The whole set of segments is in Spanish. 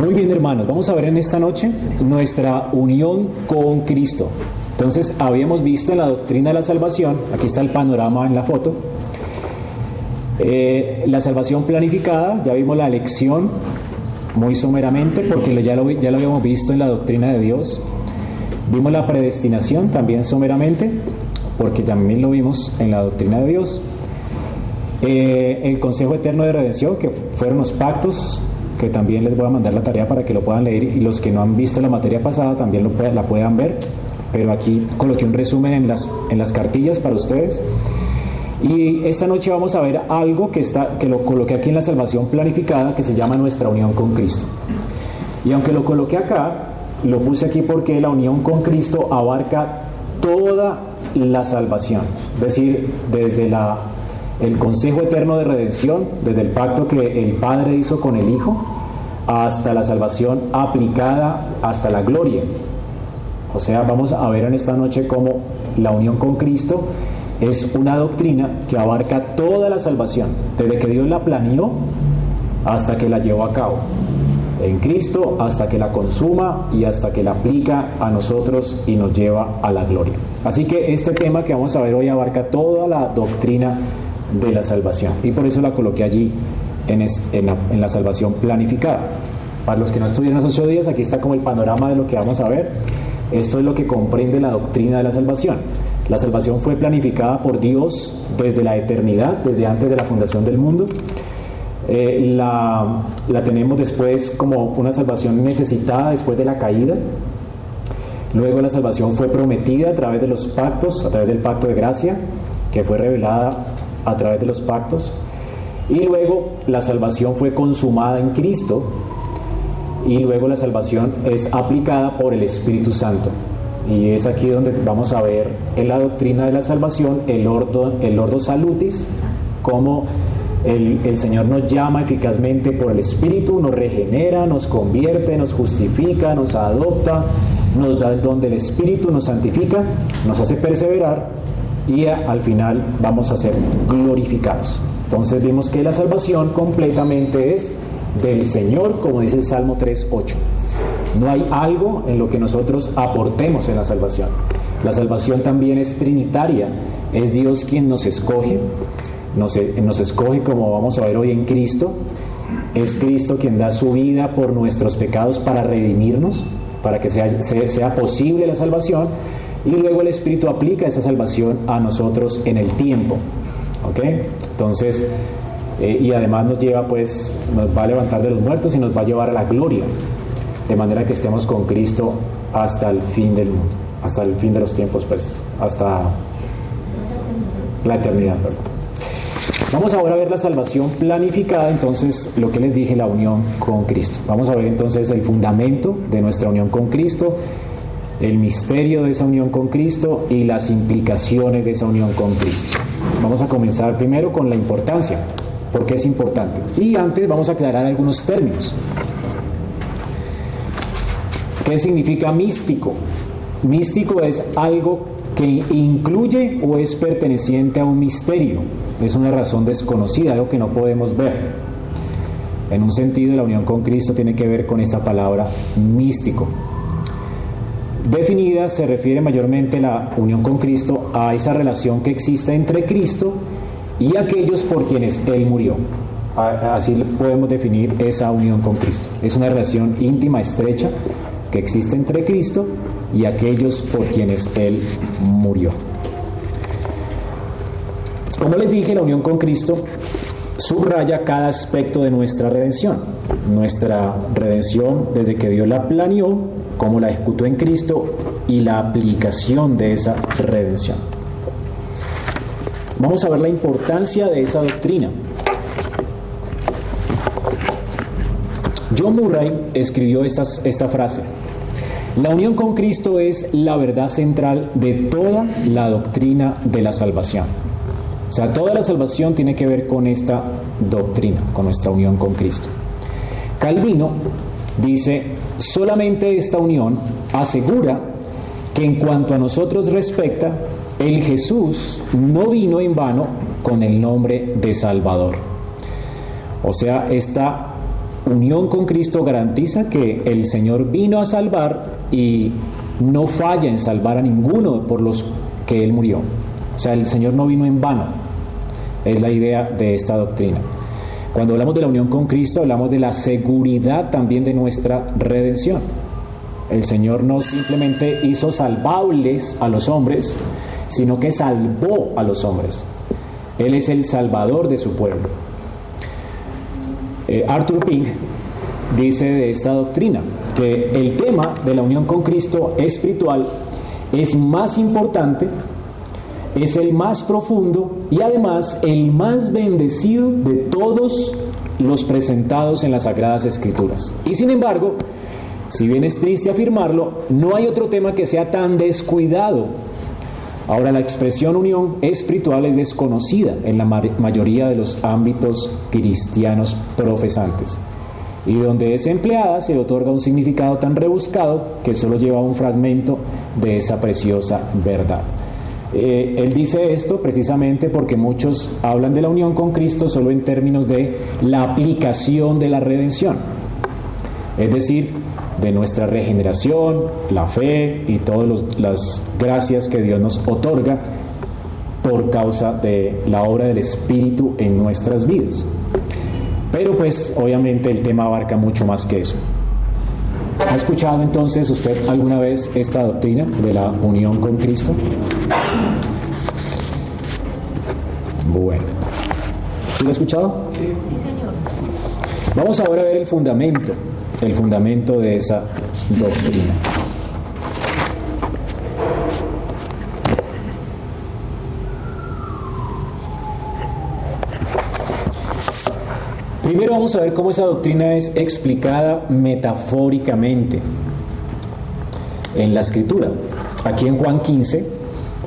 Muy bien, hermanos, vamos a ver en esta noche nuestra unión con Cristo. Entonces, habíamos visto en la doctrina de la salvación, aquí está el panorama en la foto, eh, la salvación planificada, ya vimos la elección muy someramente, porque ya lo, ya lo habíamos visto en la doctrina de Dios. Vimos la predestinación también someramente, porque también lo vimos en la doctrina de Dios. Eh, el Consejo Eterno de Redención, que fueron los pactos que también les voy a mandar la tarea para que lo puedan leer y los que no han visto la materia pasada también lo, la puedan ver. Pero aquí coloqué un resumen en las, en las cartillas para ustedes. Y esta noche vamos a ver algo que, está, que lo coloqué aquí en la salvación planificada que se llama nuestra unión con Cristo. Y aunque lo coloqué acá, lo puse aquí porque la unión con Cristo abarca toda la salvación. Es decir, desde la el consejo eterno de redención, desde el pacto que el Padre hizo con el Hijo, hasta la salvación aplicada hasta la gloria. O sea, vamos a ver en esta noche cómo la unión con Cristo es una doctrina que abarca toda la salvación, desde que Dios la planeó hasta que la llevó a cabo. En Cristo hasta que la consuma y hasta que la aplica a nosotros y nos lleva a la gloria. Así que este tema que vamos a ver hoy abarca toda la doctrina de la salvación. Y por eso la coloqué allí en, la, salvación planificada. Para los que no estuvieron los ocho días, aquí está como el panorama de lo que vamos a ver. Esto es lo que comprende la doctrina de la salvación. La salvación fue planificada por Dios desde la eternidad, desde antes de la fundación del mundo. Eh, la, la, tenemos después como una salvación necesitada después de la caída. Luego la salvación fue prometida a través de los pactos, a través del pacto de gracia, que fue revelada a través de los pactos. Y luego la salvación fue consumada en Cristo y luego la salvación es aplicada por el Espíritu Santo. Y es aquí donde vamos a ver en la doctrina de la salvación el ordo, el ordo salutis, como el, el, Señor nos llama eficazmente por el Espíritu, nos regenera, nos convierte, nos justifica, nos adopta, nos da el don del Espíritu, nos santifica, nos hace perseverar y al final vamos a ser glorificados. Entonces vemos que la salvación completamente es del Señor, como dice el Salmo 3.8. No hay algo en lo que nosotros aportemos en la salvación. La salvación también es trinitaria. Es Dios quien nos escoge. Nos, escoge como vamos a ver hoy en Cristo. Es Cristo quien da su vida por nuestros pecados para redimirnos, para que sea posible la salvación y luego el Espíritu aplica esa salvación a nosotros en el tiempo. ¿Ok? Entonces, eh, y además nos lleva, pues, nos va a levantar de los muertos y nos va a llevar a la gloria, de manera que estemos con Cristo hasta el fin del mundo, hasta el fin de los tiempos, pues, hasta la eternidad. Vamos ahora a ver la salvación planificada, entonces lo que les dije, la unión con Cristo. Vamos a ver entonces el fundamento de nuestra unión con Cristo, el misterio de esa unión con Cristo y las implicaciones de esa unión con Cristo. Vamos a comenzar primero con la importancia, porque es importante. Y antes vamos a aclarar algunos términos. ¿Qué significa místico? Místico es algo que incluye o es perteneciente a un misterio. Es una razón desconocida, algo que no podemos ver. En un sentido, la unión con Cristo tiene que ver con esta palabra místico. Definida se refiere mayormente la unión con Cristo a esa relación que existe entre Cristo y aquellos por quienes Él murió. Así podemos definir esa unión con Cristo. Es una relación íntima, estrecha, que existe entre Cristo y aquellos por quienes Él murió. Como les dije, la unión con Cristo subraya cada aspecto de nuestra redención. Nuestra redención desde que Dios la planeó cómo la ejecutó en Cristo y la aplicación de esa redención. Vamos a ver la importancia de esa doctrina. John Murray escribió esta, esta frase. La unión con Cristo es la verdad central de toda la doctrina de la salvación. O sea, toda la salvación tiene que ver con esta doctrina, con nuestra unión con Cristo. Calvino dice, Solamente esta unión asegura que en cuanto a nosotros respecta, el Jesús no vino en vano con el nombre de Salvador. O sea, esta unión con Cristo garantiza que el Señor vino a salvar y no falla en salvar a ninguno por los que Él murió. O sea, el Señor no vino en vano. Es la idea de esta doctrina. Cuando hablamos de la unión con Cristo, hablamos de la seguridad también de nuestra redención. El Señor no simplemente hizo salvables a los hombres, sino que salvó a los hombres. Él es el salvador de su pueblo. Eh, Arthur Pink dice de esta doctrina que el tema de la unión con Cristo espiritual es más importante, es el más profundo y además el más bendecido de todos los presentados en las Sagradas Escrituras. Y sin embargo, si bien es triste afirmarlo, no hay otro tema que sea tan descuidado. Ahora, la expresión unión espiritual es desconocida en la mayoría de los ámbitos cristianos profesantes y donde es empleada se le otorga un significado tan rebuscado que solo lleva un fragmento de esa preciosa verdad. Eh, él dice esto precisamente porque muchos hablan de la unión con Cristo solo en términos de la aplicación de la redención, es decir, de nuestra regeneración, la fe y todas las gracias que Dios nos otorga por causa de la obra del Espíritu en nuestras vidas. Pero pues obviamente el tema abarca mucho más que eso. ¿Ha escuchado entonces usted alguna vez esta doctrina de la unión con Cristo? Bueno. ¿Sí lo ha escuchado? Sí, señor. Vamos ahora a ver el fundamento, el fundamento de esa doctrina. Primero vamos a ver cómo esa doctrina es explicada metafóricamente en la escritura. Aquí en Juan 15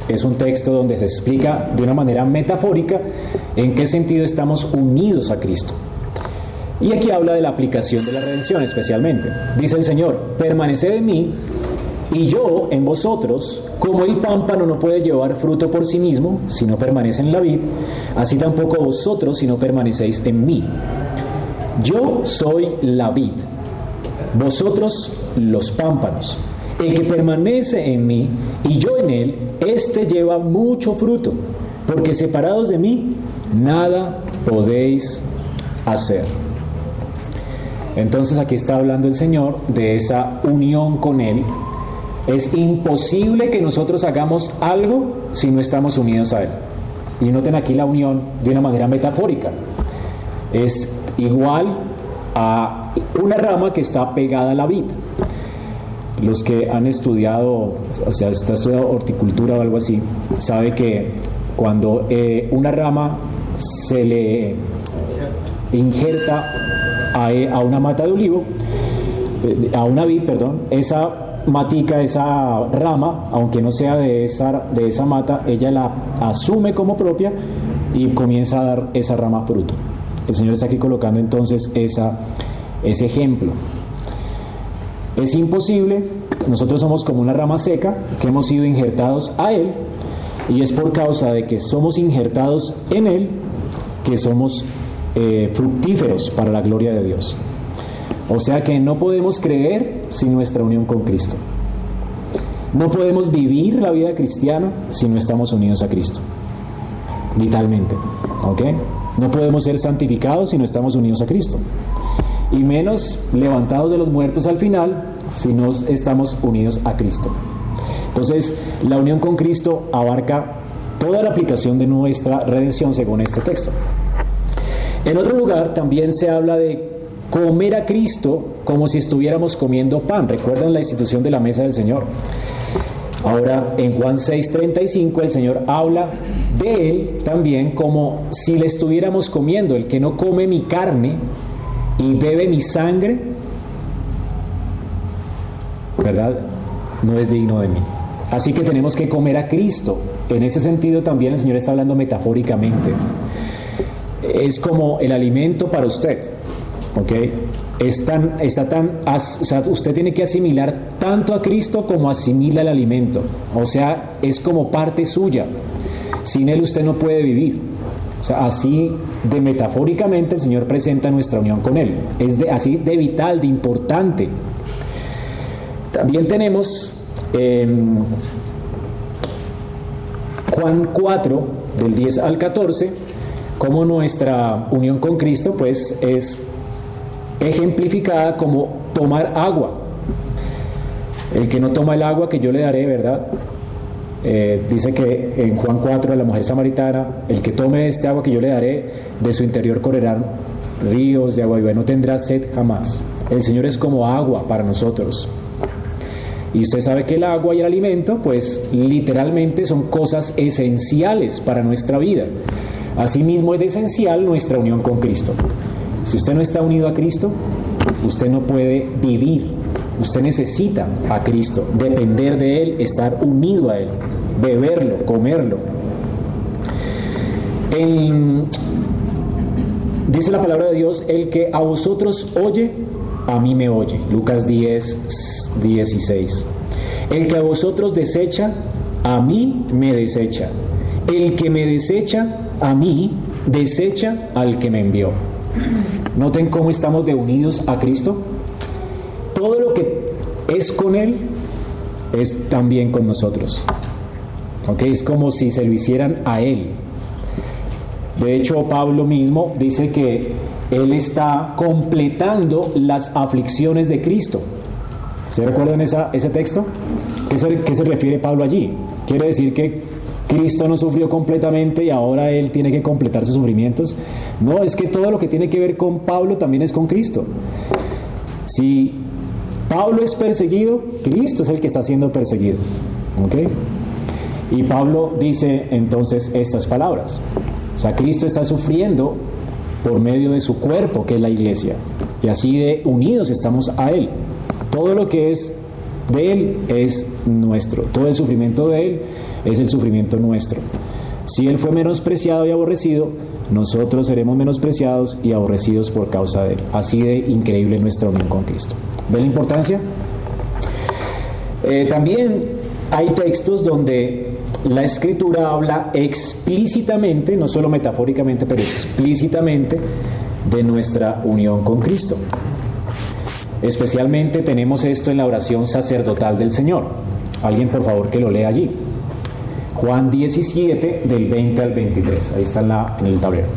es un texto donde se explica de una manera metafórica en qué sentido estamos unidos a Cristo. Y aquí habla de la aplicación de la redención especialmente. Dice el Señor, permaneced en mí y yo en vosotros, como el pámpano no puede llevar fruto por sí mismo si no permanece en la vid, así tampoco vosotros si no permanecéis en mí. Yo soy la vid, vosotros los pámpanos. El que permanece en mí y yo en él, éste lleva mucho fruto, porque separados de mí, nada podéis hacer. Entonces aquí está hablando el Señor de esa unión con Él. Es imposible que nosotros hagamos algo si no estamos unidos a Él. Y noten aquí la unión de una manera metafórica. Es igual a una rama que está pegada a la vid. Los que han estudiado, o sea, usted ha estudiado horticultura o algo así, sabe que cuando eh, una rama se le injerta a, una mata de olivo, eh, a una vid, perdón, esa matica, esa rama, aunque no sea de esa, de esa mata, ella la asume como propia y comienza a dar esa rama fruto. El Señor está aquí colocando entonces esa, ese ejemplo. Es imposible, nosotros somos como una rama seca que hemos sido injertados a Él y es por causa de que somos injertados en Él que somos eh, fructíferos para la gloria de Dios. O sea que no podemos creer sin nuestra unión con Cristo. No podemos vivir la vida cristiana si no estamos unidos a Cristo. Vitalmente. ¿Ok? No podemos ser santificados si no estamos unidos a Cristo. Y menos levantados de los muertos al final si no estamos unidos a Cristo. Entonces, la unión con Cristo abarca toda la aplicación de nuestra redención según este texto. En otro lugar también se habla de comer a Cristo como si estuviéramos comiendo pan. ¿Recuerdan la institución de la mesa del Señor? Ahora, en Juan 6:35 el Señor habla de Él también como si le estuviéramos comiendo. El que no come mi carne y bebe mi sangre, ¿verdad? No es digno de mí. Así que tenemos que comer a Cristo. En ese sentido también el Señor está hablando metafóricamente. Es como el alimento para usted. ¿Ok? es tan, está tan, o sea, usted tiene que asimilar tanto a Cristo como asimila el alimento. O sea, es como parte suya. Sin Él usted no puede vivir. Así de metafóricamente el Señor presenta nuestra unión con Él. Es de, así de vital, de importante. También tenemos em, Juan 4, del 10 al 14, como nuestra unión con Cristo pues es ejemplificada como tomar agua. El que no toma el agua que yo le daré, ¿verdad? Eh, dice que en Juan 4 a la mujer samaritana, el que tome este agua que yo le daré, de su interior correrán ríos de agua viva, no tendrá sed jamás. El Señor es como agua para nosotros. Y usted sabe que el agua y el alimento, pues literalmente son cosas esenciales para nuestra vida. Asimismo es esencial nuestra unión con Cristo. Si usted no está unido a Cristo, usted no puede vivir. Usted necesita a Cristo, depender de Él, estar unido a Él, beberlo, comerlo. dice la palabra de Dios, el que a vosotros oye, a mí me oye. Lucas 10, 16. El que a vosotros desecha, a mí me desecha. El que me desecha, a mí, desecha al que me envió. Noten cómo estamos de unidos a Cristo. Todo lo que es con Él es también con nosotros. ¿Ok? Es como si se lo hicieran a Él. De hecho, Pablo mismo dice que Él está completando las aflicciones de Cristo. ¿Se recuerdan ese texto? ¿Qué se, ¿Qué se refiere Pablo allí? Quiere decir que Cristo no sufrió completamente y ahora Él tiene que completar sus sufrimientos. No, es que todo lo que tiene que ver con Pablo también es con Cristo. Si Pablo es perseguido, Cristo es el que está siendo perseguido. ¿Ok? Y Pablo dice entonces estas palabras. O sea, Cristo está sufriendo por medio de su cuerpo, que es la iglesia. Y así de unidos estamos a Él. Todo lo que es de Él es nuestro. Todo el sufrimiento de Él es el sufrimiento nuestro. Si Él fue menospreciado y aborrecido, nosotros seremos menospreciados y aborrecidos por causa de Él. Así de increíble nuestra unión con Cristo. ¿Ve la importancia? Eh, también hay textos donde la escritura habla explícitamente, no solo metafóricamente, pero explícitamente de nuestra unión con Cristo. Especialmente tenemos esto en la oración sacerdotal del Señor. Alguien por favor que lo lea allí. Juan 17 del 20 al 23. Ahí está en, el tablero.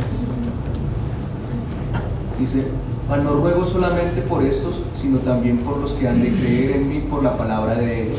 Dice, no ruego solamente por estos, sino también por los que han de creer en mí por la palabra de ellos,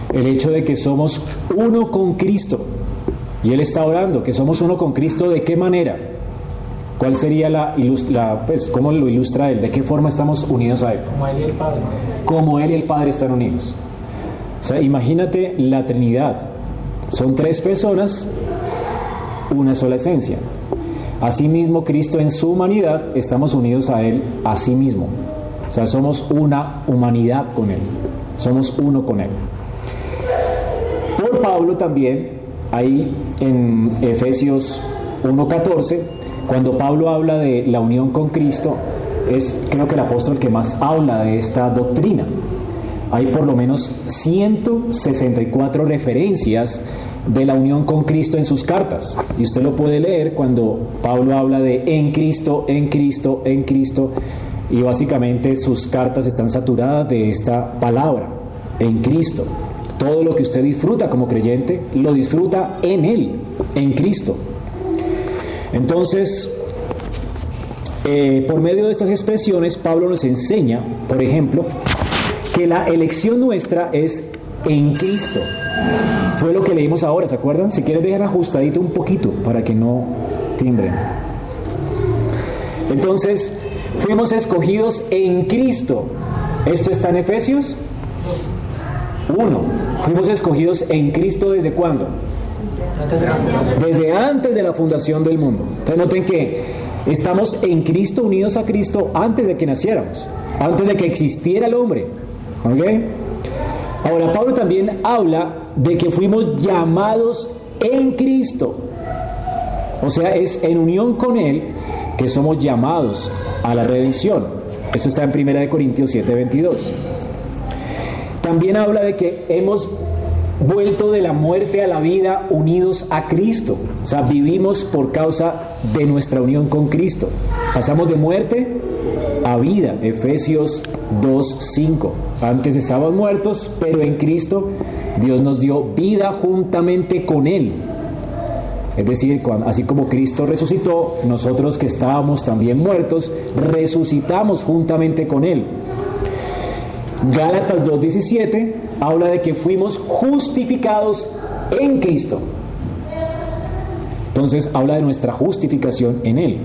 el hecho de que somos uno con Cristo. Y Él está orando, que somos uno con Cristo, ¿de qué manera? ¿Cuál sería la, la pues, cómo lo ilustra Él? ¿De qué forma estamos unidos a Él? Como Él y el Padre. Como Él y el Padre están unidos. O sea, imagínate la Trinidad. Son tres personas, una sola esencia. Asimismo, Cristo en su humanidad estamos unidos a Él a sí mismo. O sea, somos una humanidad con Él. Somos uno con Él. Pablo también, ahí en Efesios 1.14, cuando Pablo habla de la unión con Cristo, es creo que el apóstol que más habla de esta doctrina. Hay por lo menos 164 referencias de la unión con Cristo en sus cartas. Y usted lo puede leer cuando Pablo habla de en Cristo, en Cristo, en Cristo. Y básicamente sus cartas están saturadas de esta palabra, en Cristo. Todo lo que usted disfruta como creyente, lo disfruta en Él, en Cristo. Entonces, eh, por medio de estas expresiones, Pablo nos enseña, por ejemplo, que la elección nuestra es en Cristo. Fue lo que leímos ahora, ¿se acuerdan? Si quieres dejar ajustadito un poquito para que no timbren. Entonces, fuimos escogidos en Cristo. ¿Esto está en Efesios? Uno. Fuimos escogidos en Cristo desde cuándo? Desde antes de la fundación del mundo. Entonces noten que Estamos en Cristo, unidos a Cristo antes de que naciéramos, antes de que existiera el hombre. ¿Ok? Ahora, Pablo también habla de que fuimos llamados en Cristo. O sea, es en unión con Él que somos llamados a la redención. Eso está en 1 Corintios 7, 22. También habla de que hemos vuelto de la muerte a la vida unidos a Cristo. O sea, vivimos por causa de nuestra unión con Cristo. Pasamos de muerte a vida. Efesios 2.5. Antes estábamos muertos, pero en Cristo Dios nos dio vida juntamente con Él. Es decir, así como Cristo resucitó, nosotros que estábamos también muertos, resucitamos juntamente con Él. Gálatas 2.17 habla de que fuimos justificados en Cristo. Entonces habla de nuestra justificación en Él.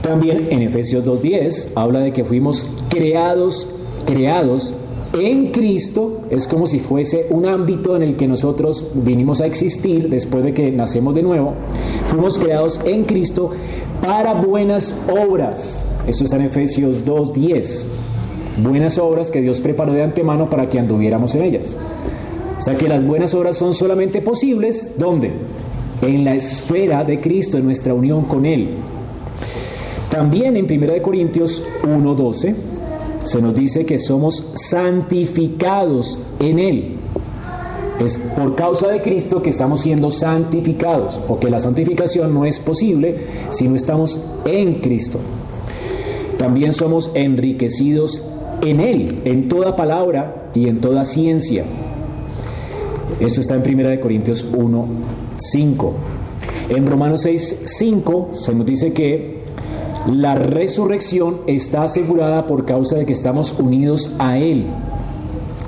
También en Efesios 2.10 habla de que fuimos creados, creados en Cristo. Es como si fuese un ámbito en el que nosotros vinimos a existir después de que nacemos de nuevo. Fuimos creados en Cristo para buenas obras. Esto está en Efesios 2.10 buenas obras que Dios preparó de antemano para que anduviéramos en ellas. O sea que las buenas obras son solamente posibles, ¿dónde? En la esfera de Cristo, en nuestra unión con Él. También en 1 Corintios 1.12 se nos dice que somos santificados en Él. Es por causa de Cristo que estamos siendo santificados, porque la santificación no es posible si no estamos en Cristo. También somos enriquecidos en Él, en toda palabra y en toda ciencia. Esto está en 1 Corintios 1, 5. En Romanos 6, 5 se nos dice que la resurrección está asegurada por causa de que estamos unidos a Él.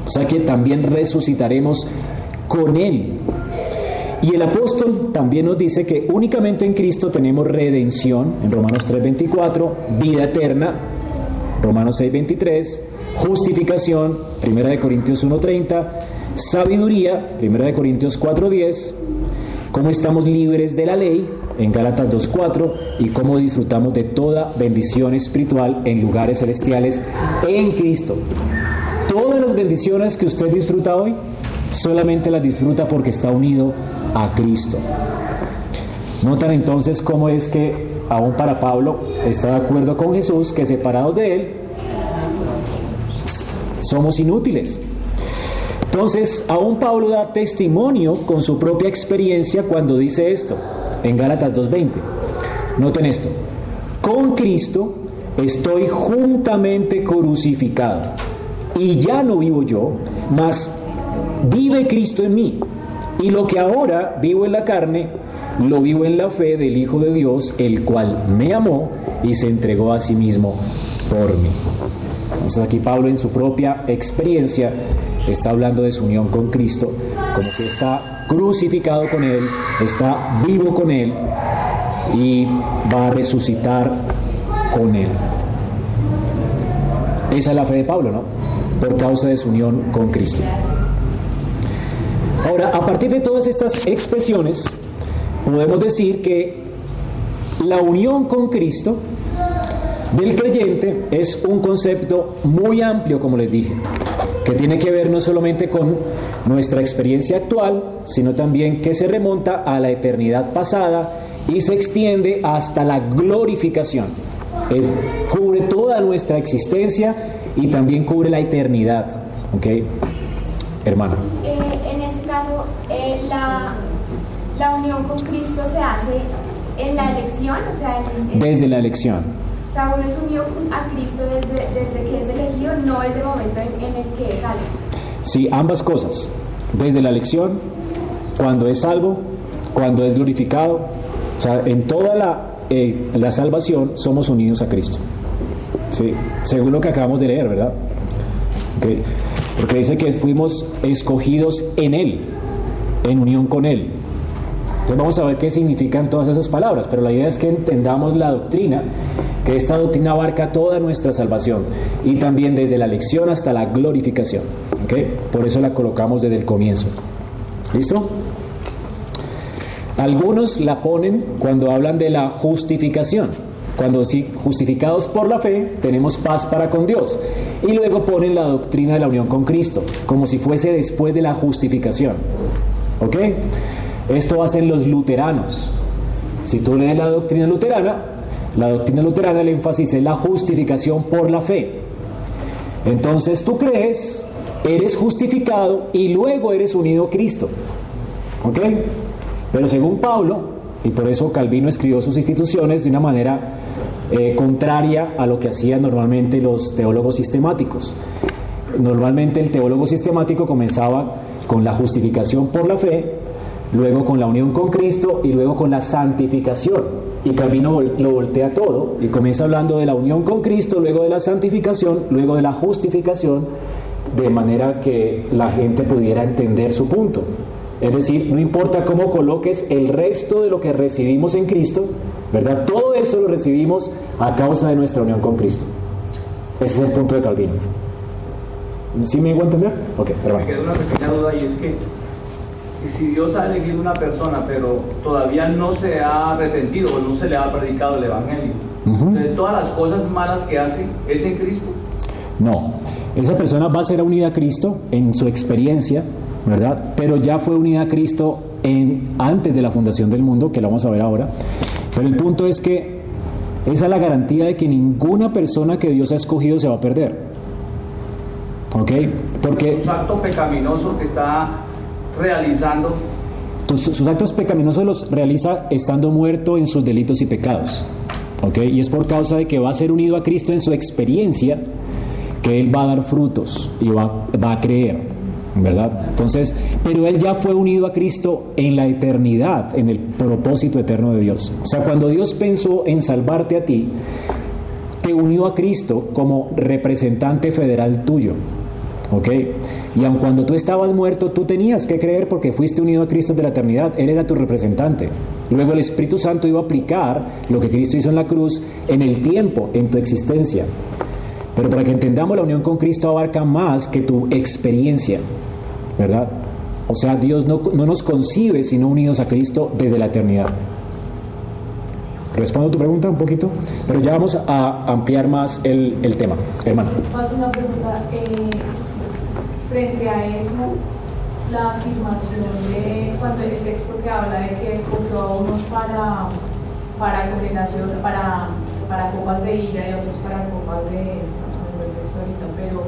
O sea que también resucitaremos con Él. Y el apóstol también nos dice que únicamente en Cristo tenemos redención, en Romanos 3:24, vida eterna, Romanos 6:23, justificación, 1 de Corintios 1:30, sabiduría, 1 de Corintios 4:10, cómo estamos libres de la ley, en Gálatas 2:4, y cómo disfrutamos de toda bendición espiritual en lugares celestiales en Cristo. Todas las bendiciones que usted disfruta hoy, solamente las disfruta porque está unido a Cristo. Notan entonces cómo es que aún para Pablo, está de acuerdo con Jesús que separados de Él somos inútiles. Entonces, aún Pablo da testimonio con su propia experiencia cuando dice esto, en Gálatas 2.20. Noten esto, con Cristo estoy juntamente crucificado, y ya no vivo yo, mas vive Cristo en mí, y lo que ahora vivo en la carne, lo vivo en la fe del Hijo de Dios, el cual me amó y se entregó a sí mismo por mí. Entonces aquí Pablo en su propia experiencia está hablando de su unión con Cristo, como que está crucificado con Él, está vivo con Él y va a resucitar con Él. Esa es la fe de Pablo, ¿no? Por causa de su unión con Cristo. Ahora, a partir de todas estas expresiones, podemos decir que la unión con Cristo del creyente es un concepto muy amplio, como les dije, que tiene que ver no solamente con nuestra experiencia actual, sino también que se remonta a la eternidad pasada y se extiende hasta la glorificación. cubre toda nuestra existencia y también cubre la eternidad. ¿Ok? Hermano. Eh, en ese caso, eh, la la unión con Cristo se hace en la elección, o sea, desde la elección. O sea, uno es unido a Cristo desde, desde que es elegido, no es el momento en, el que es salvo. Sí, ambas cosas. Desde la elección, cuando es salvo, cuando es glorificado, o sea, en toda la, eh, la salvación somos unidos a Cristo. Sí, según lo que acabamos de leer, ¿verdad? Porque dice que fuimos escogidos en Él, en unión con Él. Entonces vamos a ver qué significan todas esas palabras, pero la idea es que entendamos la doctrina, que esta doctrina abarca toda nuestra salvación y también desde la elección hasta la glorificación. Por eso la colocamos desde el comienzo. ¿Listo? Algunos la ponen cuando hablan de la justificación. Cuando sí, justificados por la fe, tenemos paz para con Dios. Y luego ponen la doctrina de la unión con Cristo, como si fuese después de la justificación. ¿Ok? Esto hacen los luteranos. Si tú lees la doctrina luterana, la doctrina luterana el énfasis es la justificación por la fe. Entonces tú crees, eres justificado y luego eres unido a Cristo. ¿Ok? Pero según Pablo, y por eso Calvino escribió sus instituciones de una manera eh, contraria a lo que hacían normalmente los teólogos sistemáticos. Normalmente el teólogo sistemático comenzaba con la justificación por la fe, luego con la unión con Cristo y luego con la santificación. Y Calvino lo voltea todo y comienza hablando de la unión con Cristo, luego de la santificación, luego de la justificación, de manera que la gente pudiera entender su punto. Es decir, no importa cómo coloques el resto de lo que recibimos en Cristo, ¿verdad? Todo eso lo recibimos a causa de nuestra unión con Cristo. Ese es el punto de Calvino. ¿Sí me hago entender? Ok, Me queda una pequeña duda y es que si Dios ha elegido una persona, pero todavía no se ha arrepentido o no se le ha predicado el Evangelio, de todas las cosas malas que hace, ¿es en Cristo? No, esa persona va a ser unida a Cristo en su experiencia, ¿verdad? Pero ya fue unida a Cristo en, antes de la fundación del mundo, que lo vamos a ver ahora. Pero el punto es que esa es la garantía de que ninguna persona que Dios ha escogido se va a perder. ¿Ok? Porque... Un acto pecaminoso que está realizando. sus actos pecaminosos los realiza estando muerto en sus delitos y pecados. ¿Ok? Y es por causa de que va a ser unido a Cristo en su experiencia que Él va a dar frutos y va, va a creer. ¿verdad? Entonces, pero él ya fue unido a Cristo en la eternidad, en el propósito eterno de Dios. O sea, cuando Dios pensó en salvarte a ti, te unió a Cristo como representante federal tuyo. ¿Ok? Y aun cuando tú estabas muerto, tú tenías que creer porque fuiste unido a Cristo de la eternidad. Él era tu representante. Luego el Espíritu Santo iba a aplicar lo que Cristo hizo en la cruz en el tiempo, en tu existencia. Pero para que entendamos, la unión con Cristo abarca más que tu experiencia. ¿verdad? O sea, Dios no, nos concibe sino unidos a Cristo desde la eternidad. Respondo a tu pregunta un poquito, pero ya vamos a ampliar más el, el tema. Hermano. una pregunta. Eh, frente a eso, la afirmación de cuando el texto que habla de que escogió a unos para, para condenación, para, para copas de ira y otros para copas de. Estamos en el texto ahorita, pero.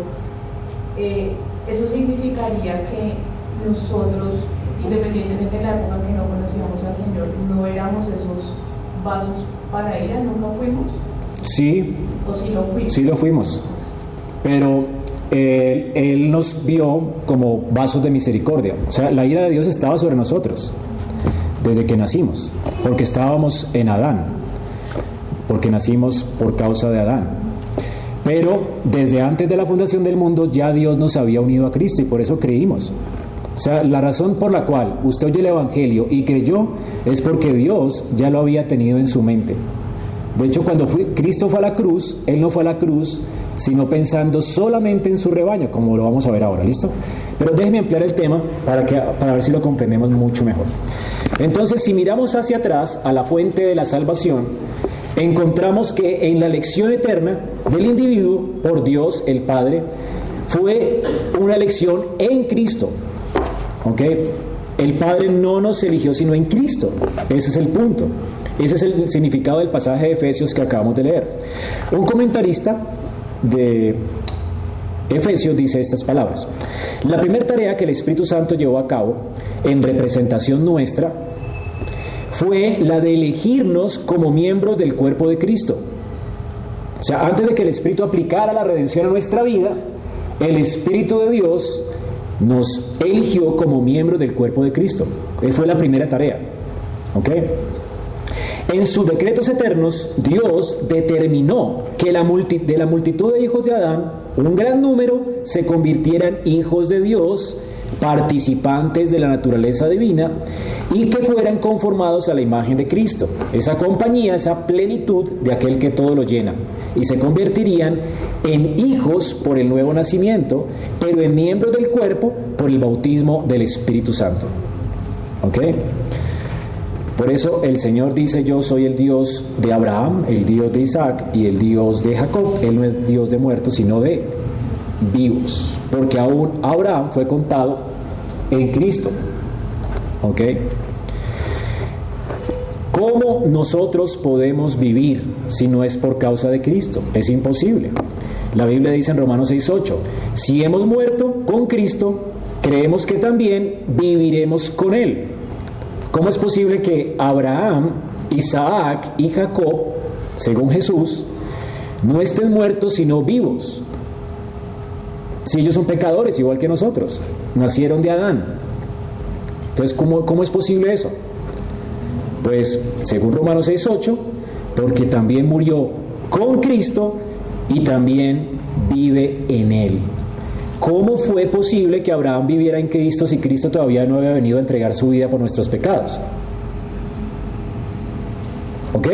Eh, eso significaría que nosotros, independientemente de la época que no conocíamos al Señor, no éramos esos vasos para ira, nunca fuimos. Sí. ¿O sí lo fuimos? Sí lo fuimos. Pero él, nos vio como vasos de misericordia. O sea, la ira de Dios estaba sobre nosotros desde que nacimos, porque estábamos en Adán, porque nacimos por causa de Adán. Pero desde antes de la fundación del mundo ya Dios nos había unido a Cristo y por eso creímos. O sea, la razón por la cual usted oye el Evangelio y creyó es porque Dios ya lo había tenido en su mente. De hecho, cuando Cristo fue a la cruz, Él no fue a la cruz, sino pensando solamente en su rebaño, como lo vamos a ver ahora, ¿listo? Pero déjeme ampliar el tema para, que, para ver si lo comprendemos mucho mejor. Entonces, si miramos hacia atrás a la fuente de la salvación, encontramos que en la elección eterna del individuo por Dios el Padre fue una elección en Cristo. ¿Ok? El Padre no nos eligió sino en Cristo. Ese es el punto. Ese es el significado del pasaje de Efesios que acabamos de leer. Un comentarista de Efesios dice estas palabras. La primera tarea que el Espíritu Santo llevó a cabo en representación nuestra fue la de elegirnos como miembros del cuerpo de Cristo. O sea, antes de que el Espíritu aplicara la redención a nuestra vida, el Espíritu de Dios nos eligió como miembros del cuerpo de Cristo. Esa fue la primera tarea. ¿Ok? En sus decretos eternos, Dios determinó que la de la multitud de hijos de Adán, un gran número se convirtieran hijos de Dios, participantes de la naturaleza divina, y que fueran conformados a la imagen de Cristo, esa compañía, esa plenitud de aquel que todo lo llena, y se convertirían en hijos por el nuevo nacimiento, pero en miembros del cuerpo por el bautismo del Espíritu Santo. ¿Ok? Por eso el Señor dice, yo soy el Dios de Abraham, el Dios de Isaac y el Dios de Jacob. Él no es Dios de muertos, sino de vivos. Porque aún Abraham fue contado en Cristo. ¿Ok? ¿Cómo nosotros podemos vivir si no es por causa de Cristo? Es imposible. La Biblia dice en Romanos 6:8, si hemos muerto con Cristo, creemos que también viviremos con Él. ¿Cómo es posible que Abraham, Isaac y Jacob, según Jesús, no estén muertos sino vivos? Si ellos son pecadores igual que nosotros, nacieron de Adán. Entonces, ¿cómo, cómo es posible eso? Pues, según Romanos 6:8, porque también murió con Cristo y también vive en él. ¿Cómo fue posible que Abraham viviera en Cristo si Cristo todavía no había venido a entregar su vida por nuestros pecados? ¿Ok?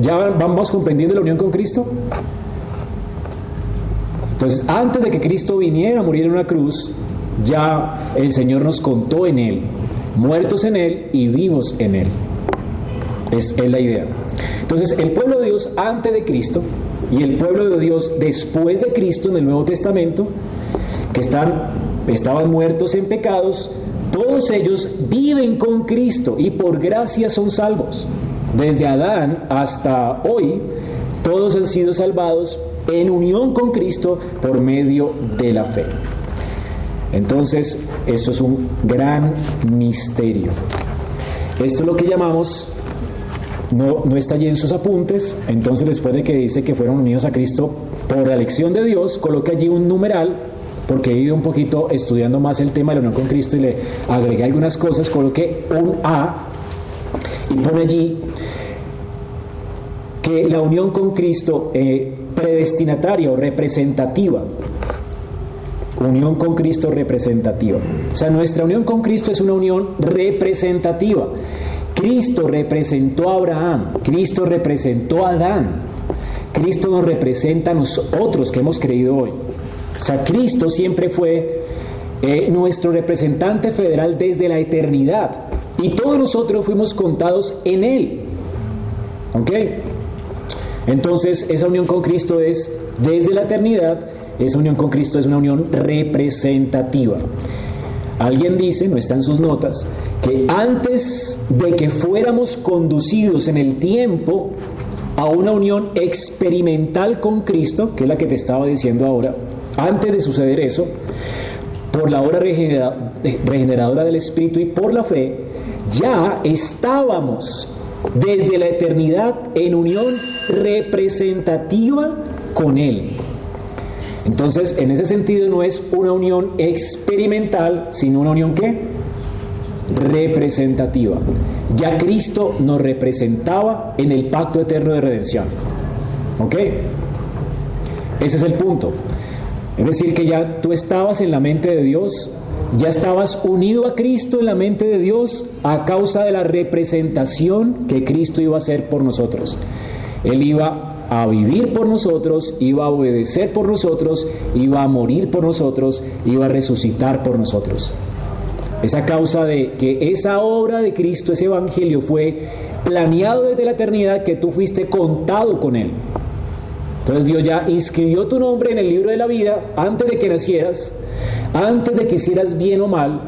¿Ya vamos comprendiendo la unión con Cristo? Entonces, antes de que Cristo viniera a morir en una cruz, ya el Señor nos contó en Él, muertos en Él y vivos en Él. Es, es la idea. Entonces, el pueblo de Dios antes de Cristo y el pueblo de Dios después de Cristo en el Nuevo Testamento, que están, estaban muertos en pecados, todos ellos viven con Cristo y por gracia son salvos. Desde Adán hasta hoy, todos han sido salvados en unión con Cristo por medio de la fe. Entonces, esto es un gran misterio. Esto es lo que llamamos no, está allí en sus apuntes, entonces después de que dice que fueron unidos a Cristo por la elección de Dios, coloca allí un numeral, porque he ido un poquito estudiando más el tema de la unión con Cristo y le agregué algunas cosas, coloqué un A y pone allí que la unión con Cristo eh, predestinataria o representativa, unión con Cristo representativa. O sea, nuestra unión con Cristo es una unión representativa. Cristo representó a Abraham, Cristo representó a Adán, Cristo nos representa a nosotros que hemos creído hoy. O sea, Cristo siempre fue eh, nuestro representante federal desde la eternidad y todos nosotros fuimos contados en Él. ¿Ok? Entonces, esa unión con Cristo es desde la eternidad, esa unión con Cristo es una unión representativa. Alguien dice, no está en sus notas, que antes de que fuéramos conducidos en el tiempo a una unión experimental con Cristo, que es la que te estaba diciendo ahora, antes de suceder eso, por la obra regeneradora del Espíritu y por la fe, ya estábamos desde la eternidad en unión representativa con Él. Entonces, en ese sentido no es una unión experimental, sino una unión ¿qué? Representativa. Ya Cristo nos representaba en el pacto eterno de redención. ¿Ok? Ese es el punto. Es decir, que ya tú estabas en la mente de Dios, ya estabas unido a Cristo en la mente de Dios a causa de la representación que Cristo iba a hacer por nosotros. Él iba a vivir por nosotros, iba a obedecer por nosotros, iba a morir por nosotros, iba a resucitar por nosotros. Esa causa de que esa obra de Cristo, ese evangelio fue planeado desde la eternidad que tú fuiste contado con él. Entonces Dios ya inscribió tu nombre en el libro de la vida antes de que nacieras, antes de que hicieras bien o mal,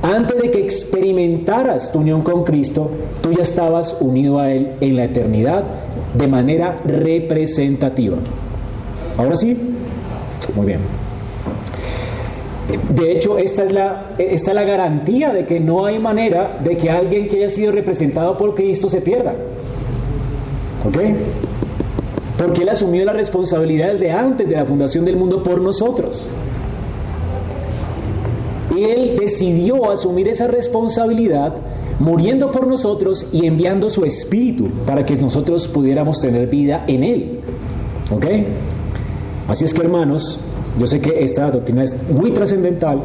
antes de que experimentaras tu unión con Cristo, tú ya estabas unido a Él en la eternidad de manera representativa. ¿Ahora sí? Muy bien. De hecho, esta es, la, esta es la garantía de que no hay manera de que alguien que haya sido representado por Cristo se pierda. ¿Ok? Porque Él asumió las responsabilidades de antes de la fundación del mundo por nosotros. Él decidió asumir esa responsabilidad muriendo por nosotros y enviando su espíritu para que nosotros pudiéramos tener vida en Él. ¿Ok? Así es que hermanos, yo sé que esta doctrina es muy trascendental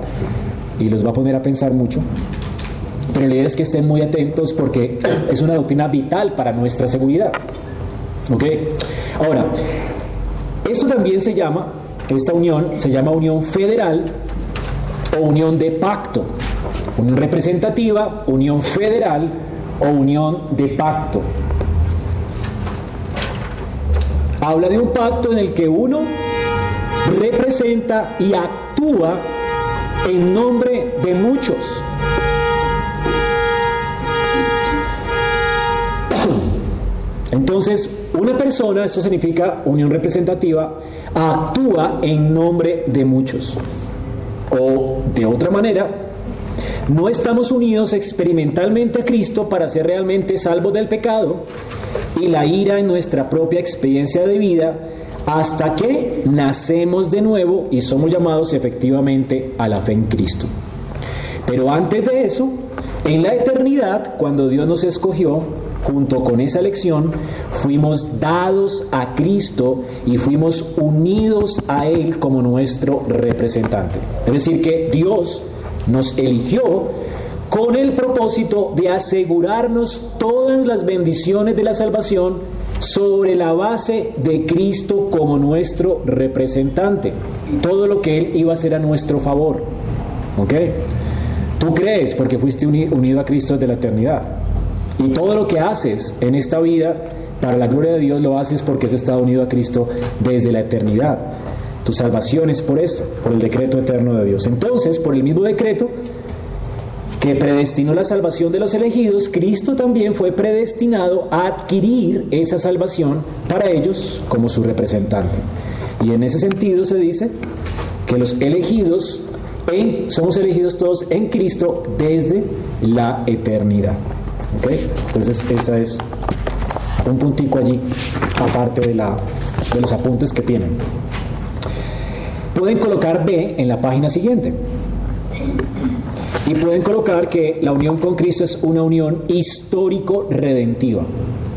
y los va a poner a pensar mucho, pero la idea es que estén muy atentos porque es una doctrina vital para nuestra seguridad. ¿Ok? Ahora, esto también se llama, esta unión se llama unión federal o unión de pacto. Unión representativa, unión federal o unión de pacto. Habla de un pacto en el que uno representa y actúa en nombre de muchos. Entonces, una persona, esto significa unión representativa, actúa en nombre de muchos. O de otra manera, no estamos unidos experimentalmente a Cristo para ser realmente salvos del pecado y la ira en nuestra propia experiencia de vida hasta que nacemos de nuevo y somos llamados efectivamente a la fe en Cristo. Pero antes de eso, en la eternidad, cuando Dios nos escogió, junto con esa elección, fuimos dados a Cristo y fuimos unidos a Él como nuestro representante. Es decir, que Dios nos eligió con el propósito de asegurarnos todas las bendiciones de la salvación sobre la base de Cristo como nuestro representante. Todo lo que Él iba a hacer a nuestro favor. ¿Ok? Tú crees porque fuiste unido a Cristo desde la eternidad. Y todo lo que haces en esta vida, para la gloria de Dios, lo haces porque has estado unido a Cristo desde la eternidad. Tu salvación es por esto, por el decreto eterno de Dios. Entonces, por el mismo decreto que predestinó la salvación de los elegidos, Cristo también fue predestinado a adquirir esa salvación para ellos como su representante. Y en ese sentido se dice que los elegidos en, somos elegidos todos en Cristo desde la eternidad. Entonces, esa es un puntico allí, aparte de, la, de los apuntes que tienen. Pueden colocar B en la página siguiente. Y pueden colocar que la unión con Cristo es una unión histórico-redentiva.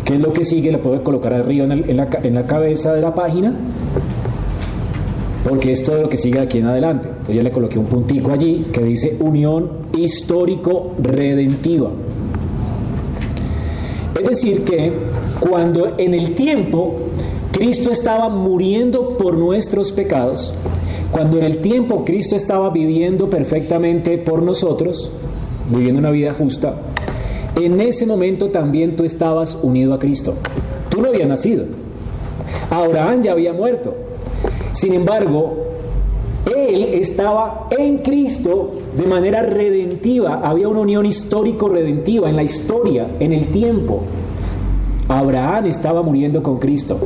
¿Qué es lo que sigue? La pueden colocar arriba en, la, en la cabeza de la página porque es todo lo que sigue aquí en adelante. Entonces yo le coloqué un puntico allí que dice unión histórico-redentiva. Es decir, que cuando en el tiempo Cristo estaba muriendo por nuestros pecados, cuando en el tiempo Cristo estaba viviendo perfectamente por nosotros, viviendo una vida justa, en ese momento también tú estabas unido a Cristo. Tú no habías nacido. Abraham ya había muerto. Sin embargo, él estaba en Cristo de manera redentiva. Había una unión histórico-redentiva en la historia, en el tiempo. Abraham estaba muriendo con Cristo.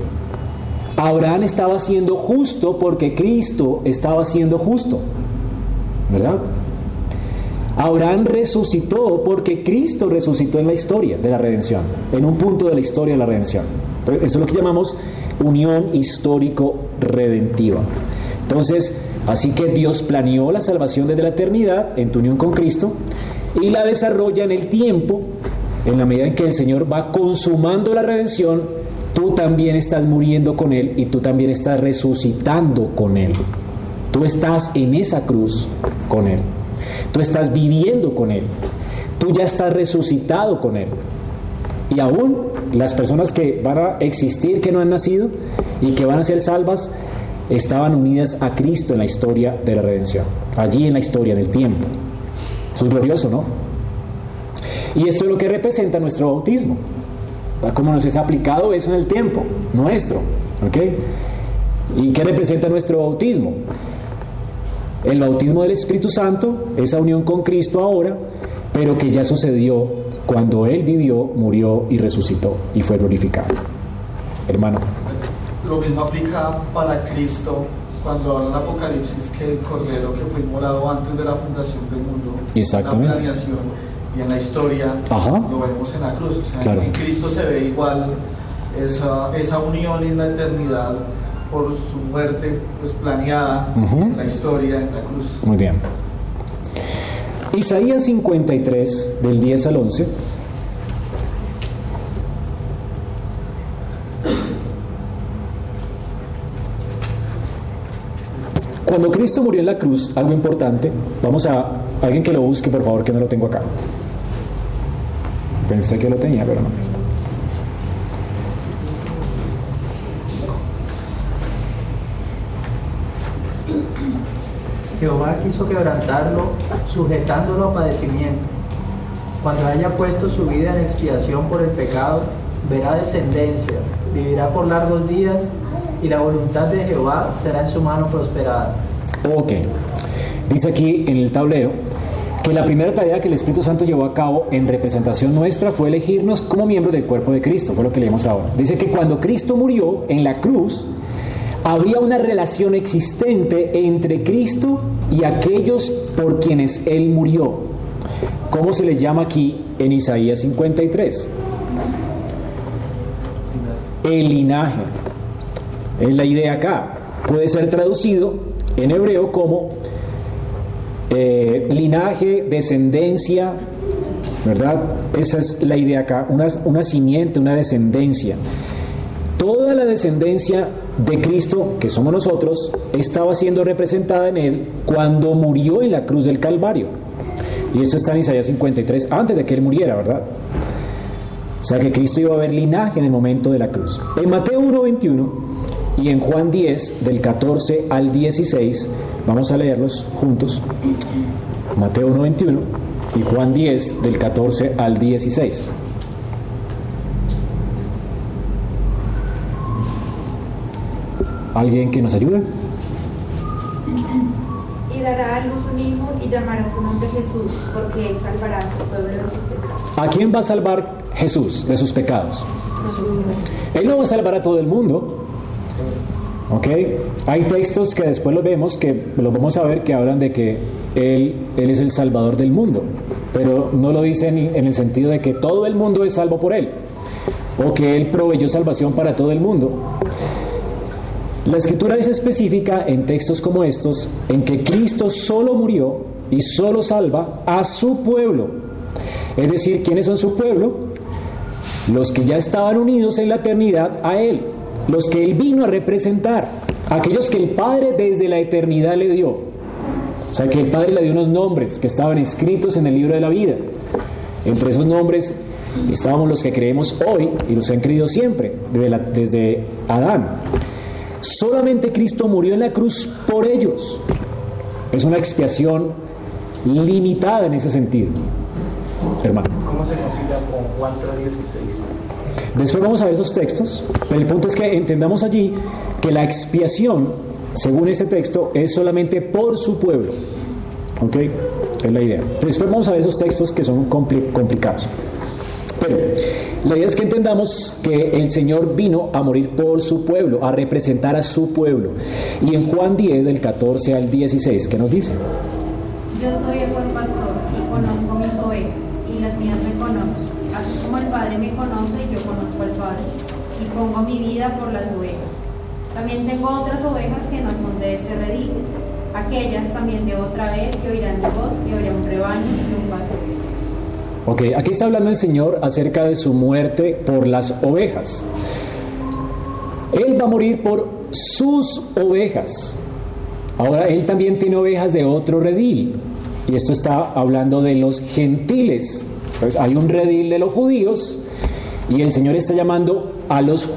Abraham estaba siendo justo porque Cristo estaba siendo justo. ¿Verdad? Abraham resucitó porque Cristo resucitó en la historia de la redención, en un punto de la historia de la redención. eso es lo que llamamos unión histórico-redentiva. Entonces, Así que Dios planeó la salvación desde la eternidad en tu unión con Cristo y la desarrolla en el tiempo, en la medida en que el Señor va consumando la redención, tú también estás muriendo con Él y tú también estás resucitando con Él. Tú estás en esa cruz con Él. Tú estás viviendo con Él. Tú ya estás resucitado con Él. Y aún las personas que van a existir, que no han nacido y que van a ser salvas, estaban unidas a Cristo en la historia de la redención, allí en la historia del tiempo. Eso es glorioso, ¿no? Y esto es lo que representa nuestro bautismo. Como nos es aplicado eso en el tiempo nuestro. ¿Ok? ¿Y qué representa nuestro bautismo? El bautismo del Espíritu Santo, esa unión con Cristo ahora, pero que ya sucedió cuando Él vivió, murió y resucitó y fue glorificado. Hermano. Lo mismo aplica para Cristo cuando habla en Apocalipsis que el Cordero que fue inmolado antes de la fundación del mundo, Exactamente. la planeación y en la historia lo vemos en la cruz. O sea, En Cristo se ve igual esa, esa unión en la eternidad por su muerte pues, planeada en la historia, en la cruz. Muy bien. Isaías 53, del 10 al 11. Cuando Cristo murió en la cruz, algo importante, vamos a alguien que lo busque, por favor, que no lo tengo acá. Pensé que lo tenía, pero no. Jehová quiso quebrantarlo, sujetándolo a padecimiento. cuando haya puesto su vida en expiación por el pecado, verá descendencia, vivirá por largos días y la voluntad de Jehová será en su mano prosperada. Ok. Dice aquí en el tablero que la primera tarea que el Espíritu Santo llevó a cabo en representación nuestra fue elegirnos como miembros del cuerpo de Cristo, fue lo que leemos ahora. Dice que cuando Cristo murió en la cruz, había una relación existente entre Cristo y aquellos por quienes Él murió. ¿Cómo se les llama aquí en Isaías 53? El linaje. Es la idea acá. Puede ser traducido en hebreo como eh, linaje, descendencia, ¿verdad? Esa es la idea acá, una, una simiente, una descendencia. Toda la descendencia de Cristo, que somos nosotros, estaba siendo representada en Él cuando murió en la cruz del Calvario. Y eso está en Isaías 53, antes de que Él muriera, ¿verdad? O sea que Cristo iba a ver linaje en el momento de la cruz. En Mateo 1.21 y en Juan 10, del 14 al 16, vamos a leerlos juntos. Mateo 1.21 y Juan 10, del 14 al 16. ¿Alguien que nos ayude? Y dará a luz un hijo y llamará su nombre Jesús, porque él salvará a su pueblo de sus pecados. ¿A quién va a salvar Jesús de sus pecados? Él no va a salvar a todo el mundo. ¿Ok? Hay textos que después los vemos, que los vamos a ver, que hablan de que Él, él es el Salvador del mundo. Pero no lo dicen en el sentido de que todo el mundo es salvo por Él. O que Él proveyó salvación para todo el mundo. La escritura es específica en textos como estos en que Cristo solo murió y solo salva a su pueblo. Es decir, ¿quiénes son su pueblo? Los que ya estaban unidos en la eternidad a Él, los que Él vino a representar, aquellos que el Padre desde la eternidad le dio. O sea, que el Padre le dio unos nombres que estaban escritos en el libro de la vida. Entre esos nombres estábamos los que creemos hoy y los han creído siempre, desde, Adán. Solamente Cristo murió en la cruz por ellos. Es una expiación limitada en ese sentido. Hermano. ¿Cómo se concilia con Juan 3:16? Después vamos a ver esos textos, pero el punto es que entendamos allí que la expiación, según este texto, es solamente por su pueblo. ¿Ok? Es la idea. Después vamos a ver esos textos que son complicados. Pero la idea es que entendamos que el Señor vino a morir por su pueblo, a representar a su pueblo. Y en Juan 10, del 14 al 16, ¿qué nos dice? Yo soy el buen pastor y conozco mis ovejas, y las mías me conocen, así como el Padre me conoce y yo conozco al Padre, y pongo mi vida por las ovejas. También tengo otras ovejas que no son de ese redil. Aquellas también debo traer que oirán mi voz, y habrá un rebaño y un pastor. Ok, aquí está hablando el Señor acerca de su muerte por las ovejas. Él va a morir por sus ovejas. Ahora, Él también tiene ovejas de otro redil. Y esto está hablando de los gentiles. Entonces, hay un redil de los judíos y el Señor está llamando a los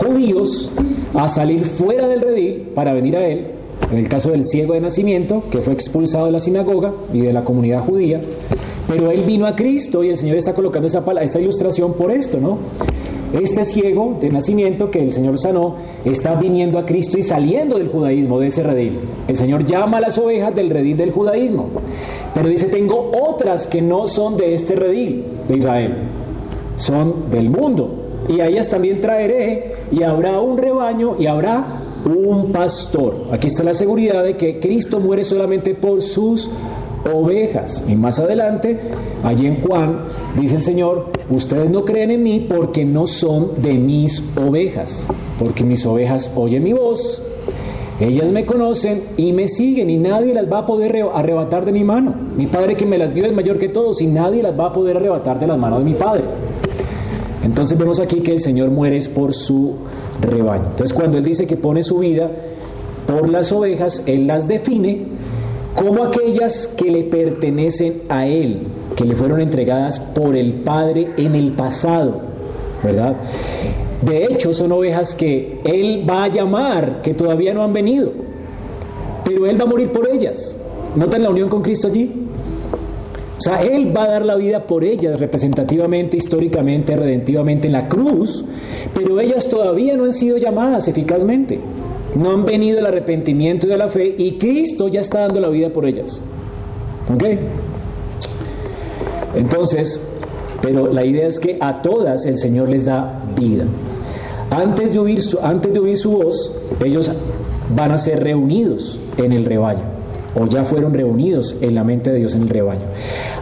judíos a salir fuera del redil para venir a Él. En el caso del ciego de nacimiento, que fue expulsado de la sinagoga y de la comunidad judía, pero él vino a Cristo y el Señor está colocando esa, esta ilustración por esto, ¿no? Este ciego de nacimiento que el Señor sanó está viniendo a Cristo y saliendo del judaísmo, de ese redil. El Señor llama a las ovejas del redil del judaísmo, pero dice, tengo otras que no son de este redil de Israel, son del mundo. Y a ellas también traeré y habrá un rebaño y habrá un pastor. Aquí está la seguridad de que Cristo muere solamente por sus ovejas. Y más adelante, allí en Juan, dice el Señor, ustedes no creen en mí porque no son de mis ovejas, porque mis ovejas oyen mi voz, ellas me conocen y me siguen y nadie las va a poder arrebatar de mi mano. Mi Padre que me las dio es mayor que todos y nadie las va a poder arrebatar de las manos de mi Padre. Entonces vemos aquí que el Señor muere por su rebaño. Entonces cuando Él dice que pone su vida por las ovejas, Él las define como aquellas que le pertenecen a Él, que le fueron entregadas por el Padre en el pasado, ¿verdad? De hecho, son ovejas que Él va a llamar, que todavía no han venido, pero Él va a morir por ellas. ¿Notan la unión con Cristo allí? O sea, Él va a dar la vida por ellas representativamente, históricamente, redentivamente en la cruz, pero ellas todavía no han sido llamadas eficazmente. No han venido el arrepentimiento y de la fe y Cristo ya está dando la vida por ellas. ¿Ok? Entonces, pero la idea es que a todas el Señor les da vida. Antes de oír su, antes de oír su voz, ellos van a ser reunidos en el rebaño o ya fueron reunidos en la mente de Dios en el rebaño.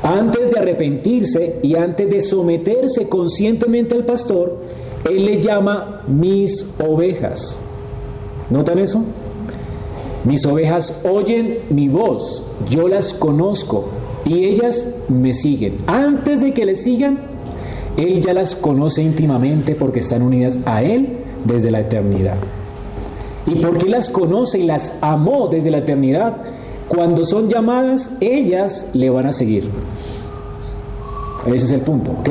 Antes de arrepentirse y antes de someterse conscientemente al pastor, Él le llama mis ovejas. ¿Notan eso? Mis ovejas oyen mi voz, yo las conozco y ellas me siguen. Antes de que le sigan, Él ya las conoce íntimamente porque están unidas a Él desde la eternidad. Y porque las conoce y las amó desde la eternidad, cuando son llamadas, ellas le van a seguir. Ese es el punto, ¿ok?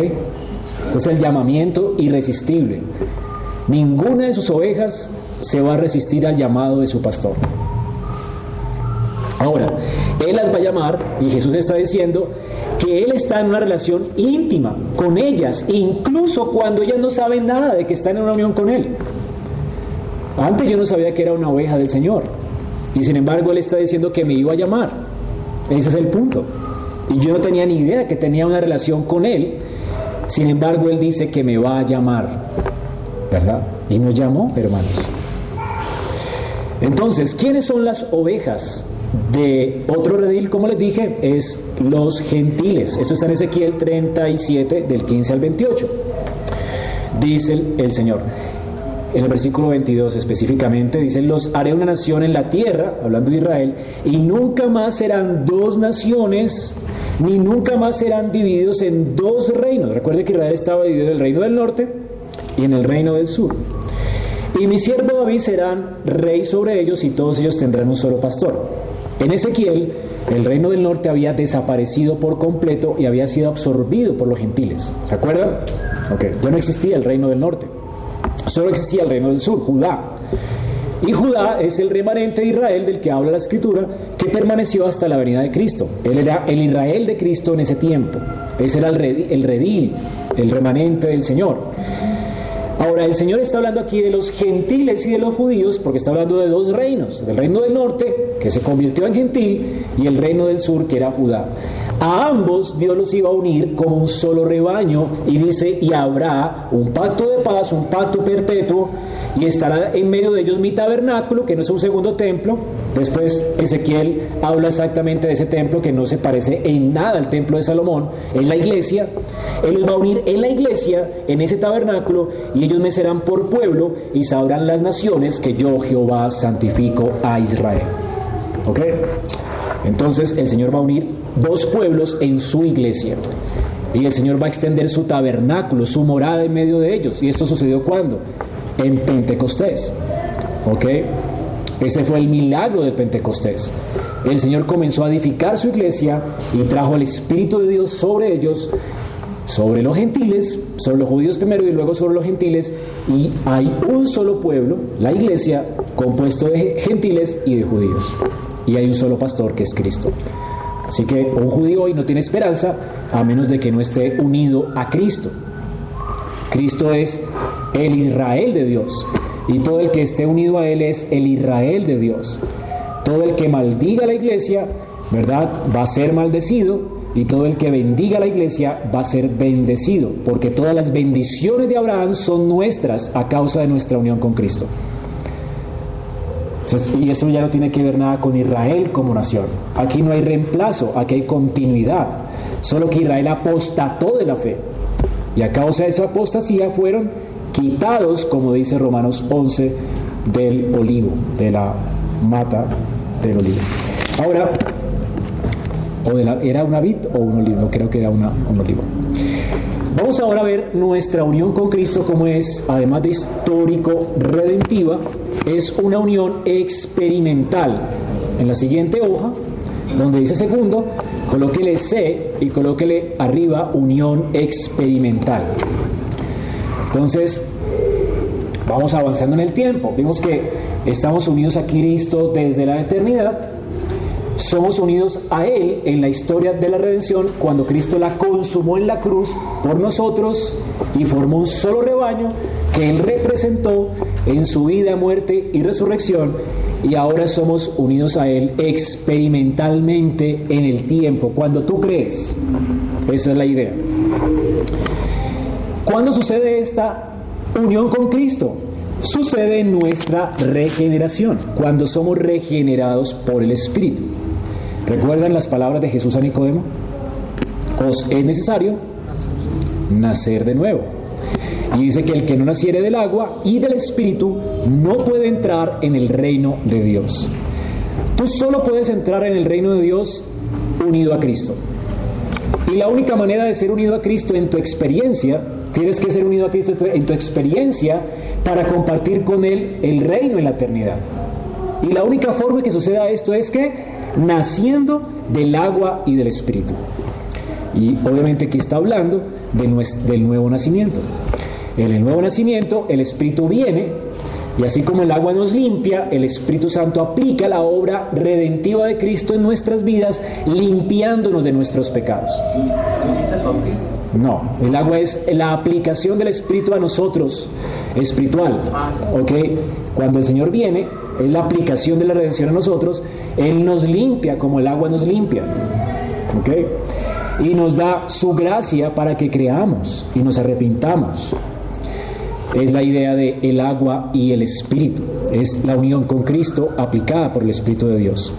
Ese es el llamamiento irresistible. Ninguna de sus ovejas se va a resistir al llamado de su pastor. Ahora, Él las va a llamar y Jesús está diciendo que Él está en una relación íntima con ellas, incluso cuando ellas no saben nada de que están en una unión con Él. Antes yo no sabía que era una oveja del Señor. Y sin embargo Él está diciendo que me iba a llamar. Ese es el punto. Y yo no tenía ni idea que tenía una relación con Él. Sin embargo Él dice que me va a llamar. ¿Verdad? Y nos llamó, hermanos. Entonces, ¿quiénes son las ovejas de otro redil? Como les dije, es los gentiles. Esto está en Ezequiel 37, del 15 al 28. Dice el, Señor en el versículo 22 específicamente, dice, los haré una nación en la tierra, hablando de Israel, y nunca más serán dos naciones, ni nunca más serán divididos en dos reinos. Recuerde que Israel estaba dividido en el reino del norte y en el reino del sur. Y mi siervo David serán rey sobre ellos y todos ellos tendrán un solo pastor. En Ezequiel, el reino del norte había desaparecido por completo y había sido absorbido por los gentiles. ¿Se acuerdan? Ok, ya no existía el reino del norte. Solo existía el reino del sur, Judá. Y Judá es el remanente de Israel del que habla la escritura, que permaneció hasta la venida de Cristo. Él era el Israel de Cristo en ese tiempo. Ese era el redil, el, redil, el remanente del Señor. Ahora, el Señor está hablando aquí de los gentiles y de los judíos, porque está hablando de dos reinos, del reino del norte, que se convirtió en gentil, y el reino del sur, que era Judá. A ambos Dios los iba a unir como un solo rebaño y dice, y habrá un pacto de paz, un pacto perpetuo, y estará en medio de ellos mi tabernáculo, que no es un segundo templo. Después Ezequiel habla exactamente de ese templo que no se parece en nada al templo de Salomón, en la iglesia. Él los va a unir en la iglesia, en ese tabernáculo, y ellos me serán por pueblo y sabrán las naciones que yo Jehová santifico a Israel. ¿Ok? Entonces el Señor va a unir dos pueblos en su iglesia. Y el Señor va a extender su tabernáculo, su morada en medio de ellos. ¿Y esto sucedió cuando? En Pentecostés. ¿Ok? Ese fue el milagro de Pentecostés. El Señor comenzó a edificar su iglesia y trajo el Espíritu de Dios sobre ellos, sobre los gentiles, sobre los judíos primero y luego sobre los gentiles. Y hay un solo pueblo, la iglesia, compuesto de gentiles y de judíos. Y hay un solo pastor que es Cristo. Así que un judío hoy no tiene esperanza a menos de que no esté unido a Cristo. Cristo es el Israel de Dios. Y todo el que esté unido a Él es el Israel de Dios. Todo el que maldiga a la iglesia, ¿verdad? Va a ser maldecido. Y todo el que bendiga a la iglesia va a ser bendecido. Porque todas las bendiciones de Abraham son nuestras a causa de nuestra unión con Cristo y eso ya no tiene que ver nada con Israel como nación. Aquí no hay reemplazo, aquí hay continuidad. Solo que Israel apostató de la fe. Y a causa de esa apostasía fueron quitados, como dice Romanos 11, del olivo, de la mata del olivo. Ahora, ¿era una vid o un olivo? No creo que era un olivo. Vamos ahora a ver nuestra unión con Cristo como es, además de histórico, redentiva, es una unión experimental. En la siguiente hoja, donde dice segundo, colóquele C y colóquele arriba unión experimental. Entonces, vamos avanzando en el tiempo. Vimos que estamos unidos a Cristo desde la eternidad. somos unidos a Él en la historia de la redención cuando Cristo la consumó en la cruz por nosotros y formó un solo rebaño que Él representó en su vida, muerte y resurrección y ahora somos unidos a Él experimentalmente en el tiempo, cuando tú crees. Esa es la idea. ¿Cuándo sucede esta unión con Cristo? Sucede nuestra regeneración, cuando somos regenerados por el Espíritu. ¿Recuerdan las palabras de Jesús a Nicodemo? Os es necesario nacer de nuevo. Y dice que el que no naciere del agua y del Espíritu no puede entrar en el reino de Dios. Tú solo puedes entrar en el reino de Dios unido a Cristo. Y la única manera de ser unido a Cristo en tu experiencia, tienes que ser unido a Cristo en tu experiencia para compartir con Él el reino en la eternidad. Y la única forma que suceda esto es que naciendo del agua y del Espíritu. Y obviamente aquí está hablando del nuevo nacimiento. En el nuevo nacimiento el Espíritu viene y así como el agua nos limpia, el Espíritu Santo aplica la obra redentiva de Cristo en nuestras vidas, limpiándonos de nuestros pecados. No, el agua es la aplicación del Espíritu a nosotros, espiritual. ¿Ok? Cuando el Señor viene, es la aplicación de la redención a nosotros, Él nos limpia como el agua nos limpia. ¿Ok? Y nos da su gracia para que creamos y nos arrepintamos es la idea de el agua y el espíritu. Es la unión con Cristo aplicada por el Espíritu de Dios.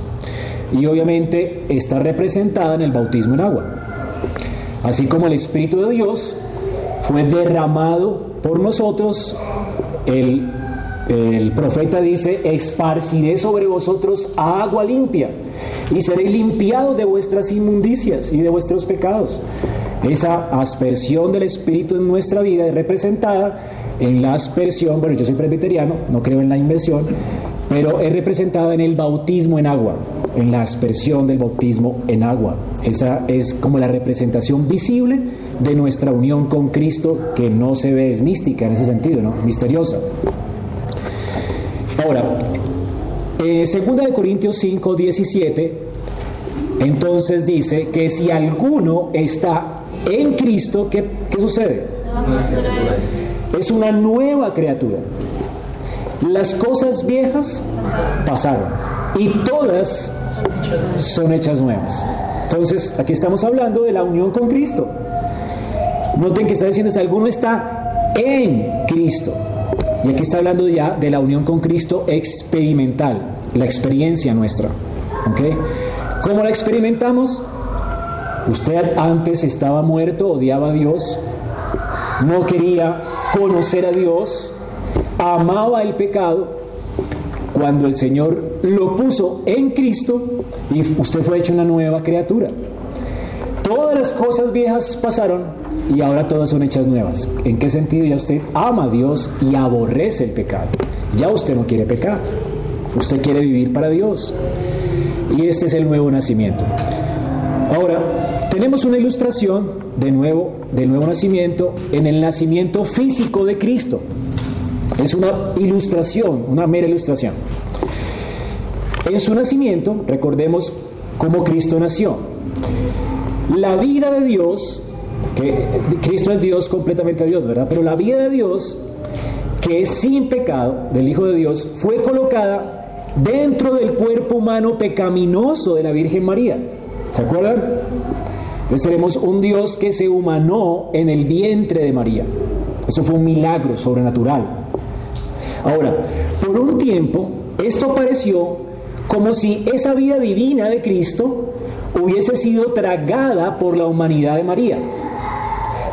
Y obviamente está representada en el bautismo en agua. Así como el Espíritu de Dios fue derramado por nosotros, el, el profeta dice, esparciré sobre vosotros agua limpia y seréis limpiados de vuestras inmundicias y de vuestros pecados. Esa aspersión del Espíritu en nuestra vida es representada en la aspersión, bueno, yo soy presbiteriano, no creo en la inversión, pero es representada en el bautismo en agua, en la aspersión del bautismo en agua. Esa es como la representación visible de nuestra unión con Cristo, que no se ve, es mística en ese sentido, ¿no? Misteriosa. Ahora, eh, segunda de Corintios 5, 17, entonces dice que si alguno está en Cristo, ¿qué, qué sucede? Es una nueva criatura. Las cosas viejas pasaron y todas son hechas nuevas. Entonces, aquí estamos hablando de la unión con Cristo. Noten que está diciendo, si alguno está en Cristo. Y aquí está hablando ya de la unión con Cristo experimental, la experiencia nuestra. ¿Ok? ¿Cómo la experimentamos? Usted antes estaba muerto, odiaba a Dios, no quería conocer a Dios, amaba el pecado, cuando el Señor lo puso en Cristo y usted fue hecho una nueva criatura. Todas las cosas viejas pasaron y ahora todas son hechas nuevas. ¿En qué sentido? Ya usted ama a Dios y aborrece el pecado. Ya usted no quiere pecar. Usted quiere vivir para Dios. Y este es el nuevo nacimiento. Ahora, tenemos una ilustración de nuevo, nuevo nacimiento en el nacimiento físico de Cristo. Es una ilustración, una mera ilustración. En su nacimiento, recordemos cómo Cristo nació. La vida de Dios, que Cristo es Dios completamente Dios, ¿verdad? Pero la vida de Dios, que es sin pecado, del Hijo de Dios, fue colocada dentro del cuerpo humano pecaminoso de la Virgen María. ¿Se acuerdan? Entonces tenemos un Dios que se humanó en el vientre de María. Eso fue un milagro sobrenatural. Ahora, por un tiempo, esto pareció como si esa vida divina de Cristo hubiese sido tragada por la humanidad de María.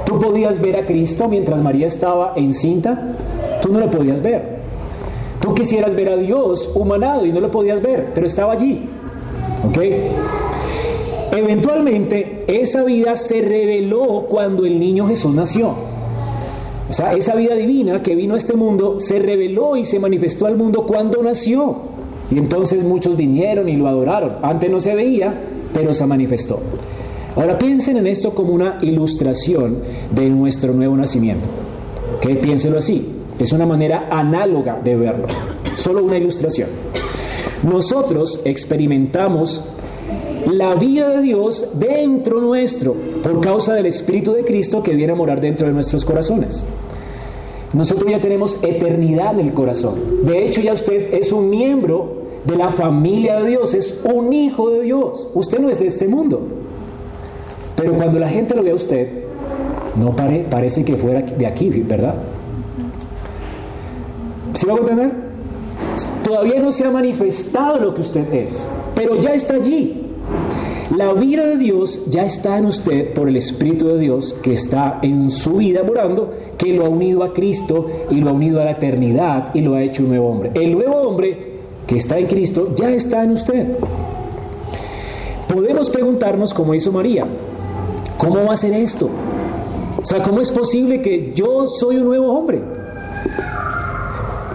Tú podías ver a Cristo mientras María estaba encinta, tú no lo podías ver. Tú quisieras ver a Dios humanado y no lo podías ver, pero estaba allí. ¿Ok? Eventualmente, esa vida se reveló cuando el niño Jesús nació. O sea, esa vida divina que vino a este mundo se reveló y se manifestó al mundo cuando nació. Y entonces muchos vinieron y lo adoraron. Antes no se veía, pero se manifestó. Ahora piensen en esto como una ilustración de nuestro nuevo nacimiento. ¿Ok? Piénselo así. Es una manera análoga de verlo. Solo una ilustración. Nosotros experimentamos la vida de Dios dentro nuestro, por causa del Espíritu de Cristo que viene a morar dentro de nuestros corazones. Nosotros ya tenemos eternidad en el corazón. De hecho, ya usted es un miembro de la familia de Dios, es un hijo de Dios. Usted no es de este mundo. Pero cuando la gente lo ve a usted, no parece que fuera de aquí, ¿verdad? ¿Sí va a entender? Todavía no se ha manifestado lo que usted es, pero ya está allí. La vida de Dios ya está en usted por el Espíritu de Dios que está en su vida morando, que lo ha unido a Cristo y lo ha unido a la eternidad y lo ha hecho un nuevo hombre. El nuevo hombre que está en Cristo ya está en usted. Podemos preguntarnos, como hizo María, ¿cómo va a ser esto? O sea, ¿cómo es posible que yo soy un nuevo hombre?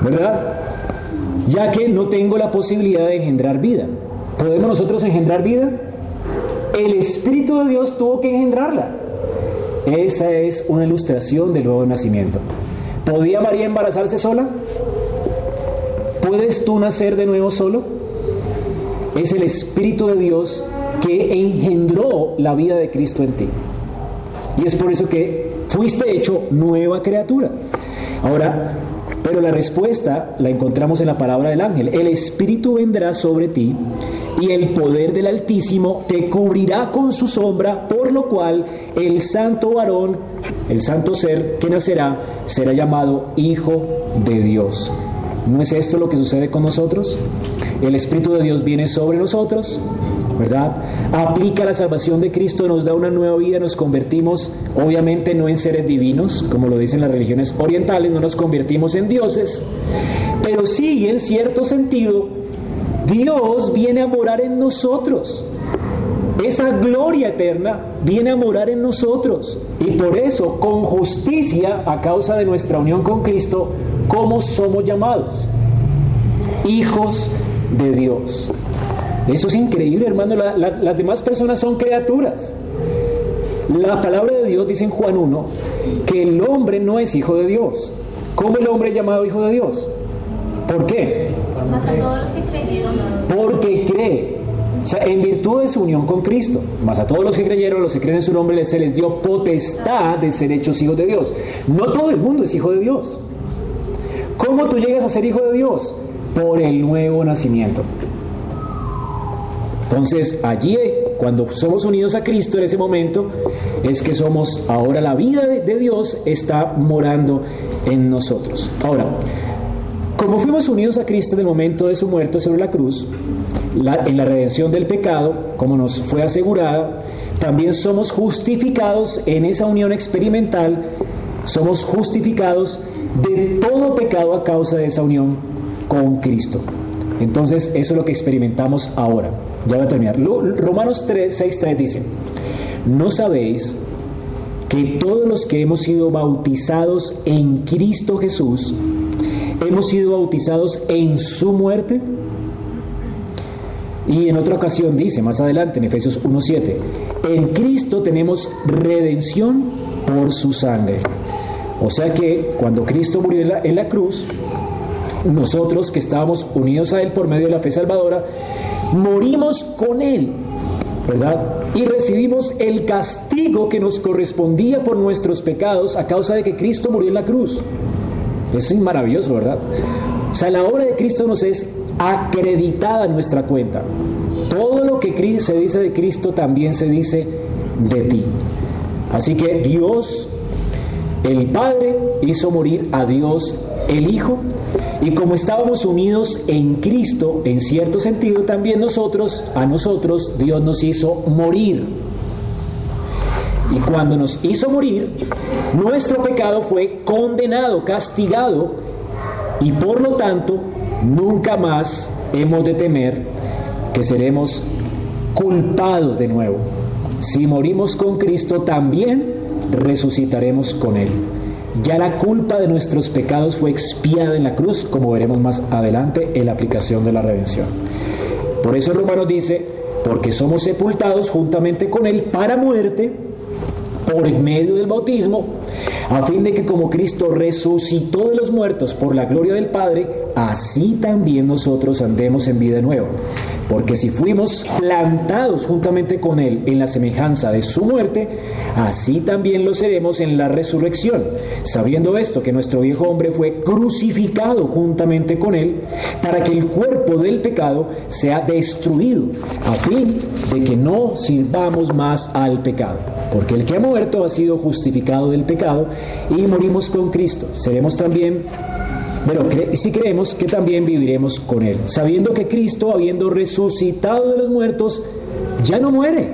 ¿Verdad? Ya que no tengo la posibilidad de engendrar vida. ¿Podemos nosotros engendrar vida? El Espíritu de Dios tuvo que engendrarla. Esa es una ilustración del nuevo nacimiento. ¿Podía María embarazarse sola? ¿Puedes tú nacer de nuevo solo? Es el Espíritu de Dios que engendró la vida de Cristo en ti. Y es por eso que fuiste hecho nueva criatura. Ahora, pero la respuesta la encontramos en la palabra del ángel. El Espíritu vendrá sobre ti y el poder del Altísimo te cubrirá con su sombra, por lo cual el santo varón, el santo ser que nacerá, será llamado Hijo de Dios. ¿No es esto lo que sucede con nosotros? El Espíritu de Dios viene sobre nosotros, ¿verdad? Aplica la salvación de Cristo, nos da una nueva vida, nos convertimos, obviamente no en seres divinos, como lo dicen las religiones orientales, no nos convertimos en dioses, pero sí en cierto sentido Dios viene a morar en nosotros. Esa gloria eterna viene a morar en nosotros. Y por eso, con justicia, a causa de nuestra unión con Cristo, ¿cómo somos llamados? Hijos de Dios. Eso es increíble, hermano. las demás personas son criaturas. La palabra de Dios dice en Juan 1 que el hombre no es hijo de Dios. ¿Cómo el hombre es llamado hijo de Dios? ¿Por qué? Porque cree. O sea, en virtud de su unión con Cristo, más a todos los que creyeron, los que creen en su nombre, se les dio potestad de ser hechos hijos de Dios. No todo el mundo es hijo de Dios. ¿Cómo tú llegas a ser hijo de Dios? Por el nuevo nacimiento. Entonces, allí, cuando somos unidos a Cristo en ese momento, es que somos, ahora la vida de Dios está morando en nosotros. Ahora, como fuimos unidos a Cristo en el momento de su muerte sobre la cruz, en la redención del pecado, como nos fue asegurada, también somos justificados en esa unión experimental, somos justificados de todo pecado a causa de esa unión con Cristo. Entonces, eso es lo que experimentamos ahora. Ya voy a terminar. Romanos 3, 6, 3 dice, ¿no sabéis que todos los que hemos sido bautizados en Cristo Jesús, hemos sido bautizados en su muerte. Y en otra ocasión dice, más adelante, en Efesios 1.7, en Cristo tenemos redención por su sangre. O sea que cuando Cristo murió en la, cruz, nosotros que estábamos unidos a Él por medio de la fe salvadora, morimos con Él, ¿verdad? Y recibimos el castigo que nos correspondía por nuestros pecados a causa de que Cristo murió en la cruz. Eso es maravilloso, ¿verdad? O sea, la obra de Cristo nos es acreditada en nuestra cuenta. Todo lo que se dice de Cristo también se dice de ti. Así que Dios, el Padre, hizo morir a Dios el Hijo. Y como estábamos unidos en Cristo, en cierto sentido, también nosotros, a nosotros, Dios nos hizo morir. Y cuando nos hizo morir, nuestro pecado fue condenado, castigado, y por lo tanto nunca más hemos de temer que seremos culpados de nuevo. Si morimos con Cristo, también resucitaremos con Él. Ya la culpa de nuestros pecados fue expiada en la cruz, como veremos más adelante en la aplicación de la redención. Por eso Romanos dice, porque somos sepultados juntamente con Él para muerte, por medio del bautismo, a fin de que como Cristo resucitó de los muertos por la gloria del Padre, así también nosotros andemos en vida nueva. Porque si fuimos plantados juntamente con Él en la semejanza de su muerte, así también lo seremos en la resurrección, sabiendo esto que nuestro viejo hombre fue crucificado juntamente con Él, para que el cuerpo del pecado sea destruido, a fin de que no sirvamos más al pecado. Porque el que ha muerto ha sido justificado del pecado y morimos con Cristo. Seremos también bueno, si creemos que también viviremos con Él, sabiendo que Cristo, habiendo resucitado de los muertos, ya no muere.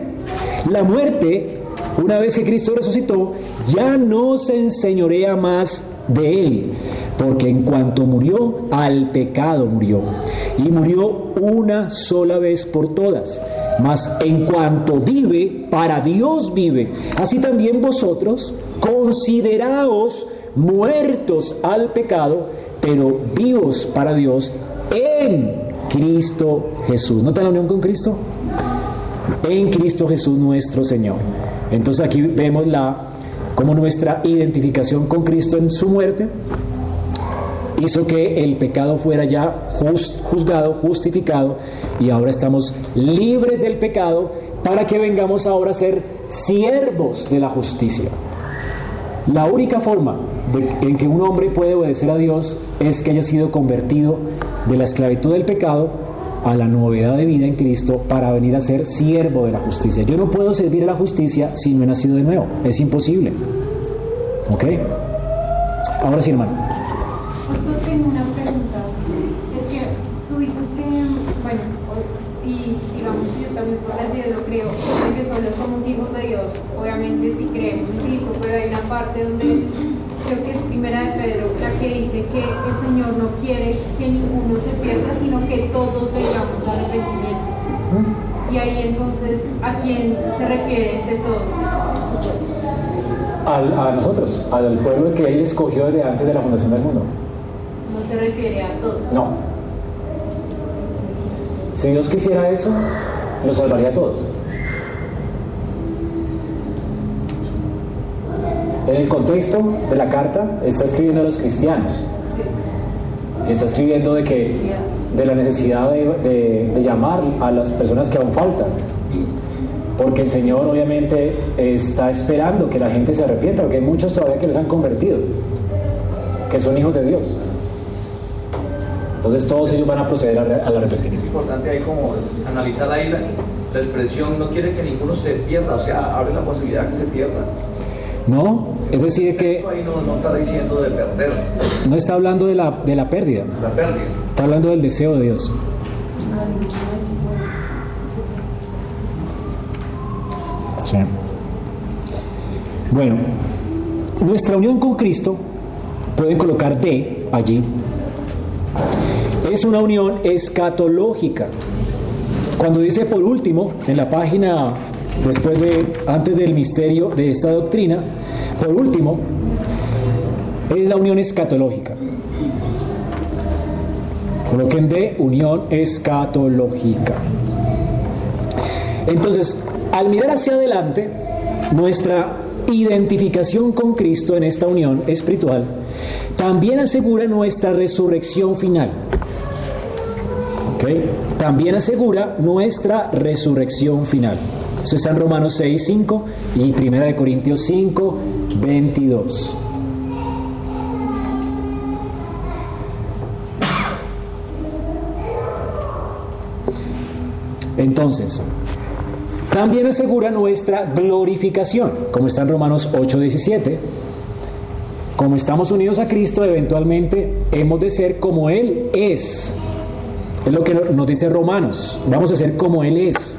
La muerte, una vez que Cristo resucitó, ya no se enseñorea más de Él, porque en cuanto murió, al pecado murió, y murió una sola vez por todas. Mas en cuanto vive, para Dios vive. Así también vosotros, consideraos muertos al pecado, pero vivos para Dios en Cristo Jesús. ¿Nota la unión con Cristo? En Cristo Jesús nuestro Señor. Entonces aquí vemos la como nuestra identificación con Cristo en su muerte hizo que el pecado fuera ya juzgado, justificado y ahora estamos libres del pecado para que vengamos ahora a ser siervos de la justicia. La única forma en que un hombre puede obedecer a Dios es que haya sido convertido de la esclavitud del pecado a la novedad de vida en Cristo para venir a ser siervo de la justicia. Yo no puedo servir a la justicia si no he nacido de nuevo. Es imposible. ¿Ok? Ahora sí, hermano. tengo una pregunta. Es que tú dices que, bueno, y digamos yo también por así lo creo, que solo somos hijos de Dios. Obviamente sí creemos en Cristo, pero hay una parte donde Pedro, la que dice que el Señor no quiere que ninguno se pierda, sino que todos tengamos arrepentimiento. Y ahí entonces, ¿a quién se refiere ese todo? a nosotros, al pueblo que Él escogió desde antes de la fundación del mundo. No se refiere a todos. No. Si Dios quisiera eso, lo salvaría a todos. En el contexto de la carta está escribiendo a los cristianos. Está escribiendo de que de la necesidad de, llamar a las personas que aún faltan. Porque el Señor obviamente está esperando que la gente se arrepienta, porque hay muchos todavía que los han convertido, que son hijos de Dios. Entonces todos ellos van a proceder al arrepentimiento. Es importante ahí como analizar ahí la, la expresión, no quiere que ninguno se pierda, o sea, abre la posibilidad que se pierda. No, es decir que... No, está diciendo de perder. No está hablando de la, de la pérdida. La pérdida. Está hablando del deseo de Dios. Sí. Bueno, nuestra unión con Cristo, pueden colocar D allí, es una unión escatológica. Cuando dice por último, en la página después de, antes del misterio de esta doctrina, por último, es la unión escatológica. Coloquen de unión escatológica. Entonces, al mirar hacia adelante, nuestra identificación con Cristo en esta unión espiritual también asegura nuestra resurrección final. También asegura nuestra resurrección final. Eso está en Romanos 6, 5 y 1 Corintios 5, 22. Entonces, también asegura nuestra glorificación, como está en Romanos 8, 17. Como estamos unidos a Cristo, eventualmente hemos de ser como Él es. Es lo que nos dice Romanos. Vamos a ser como Él es.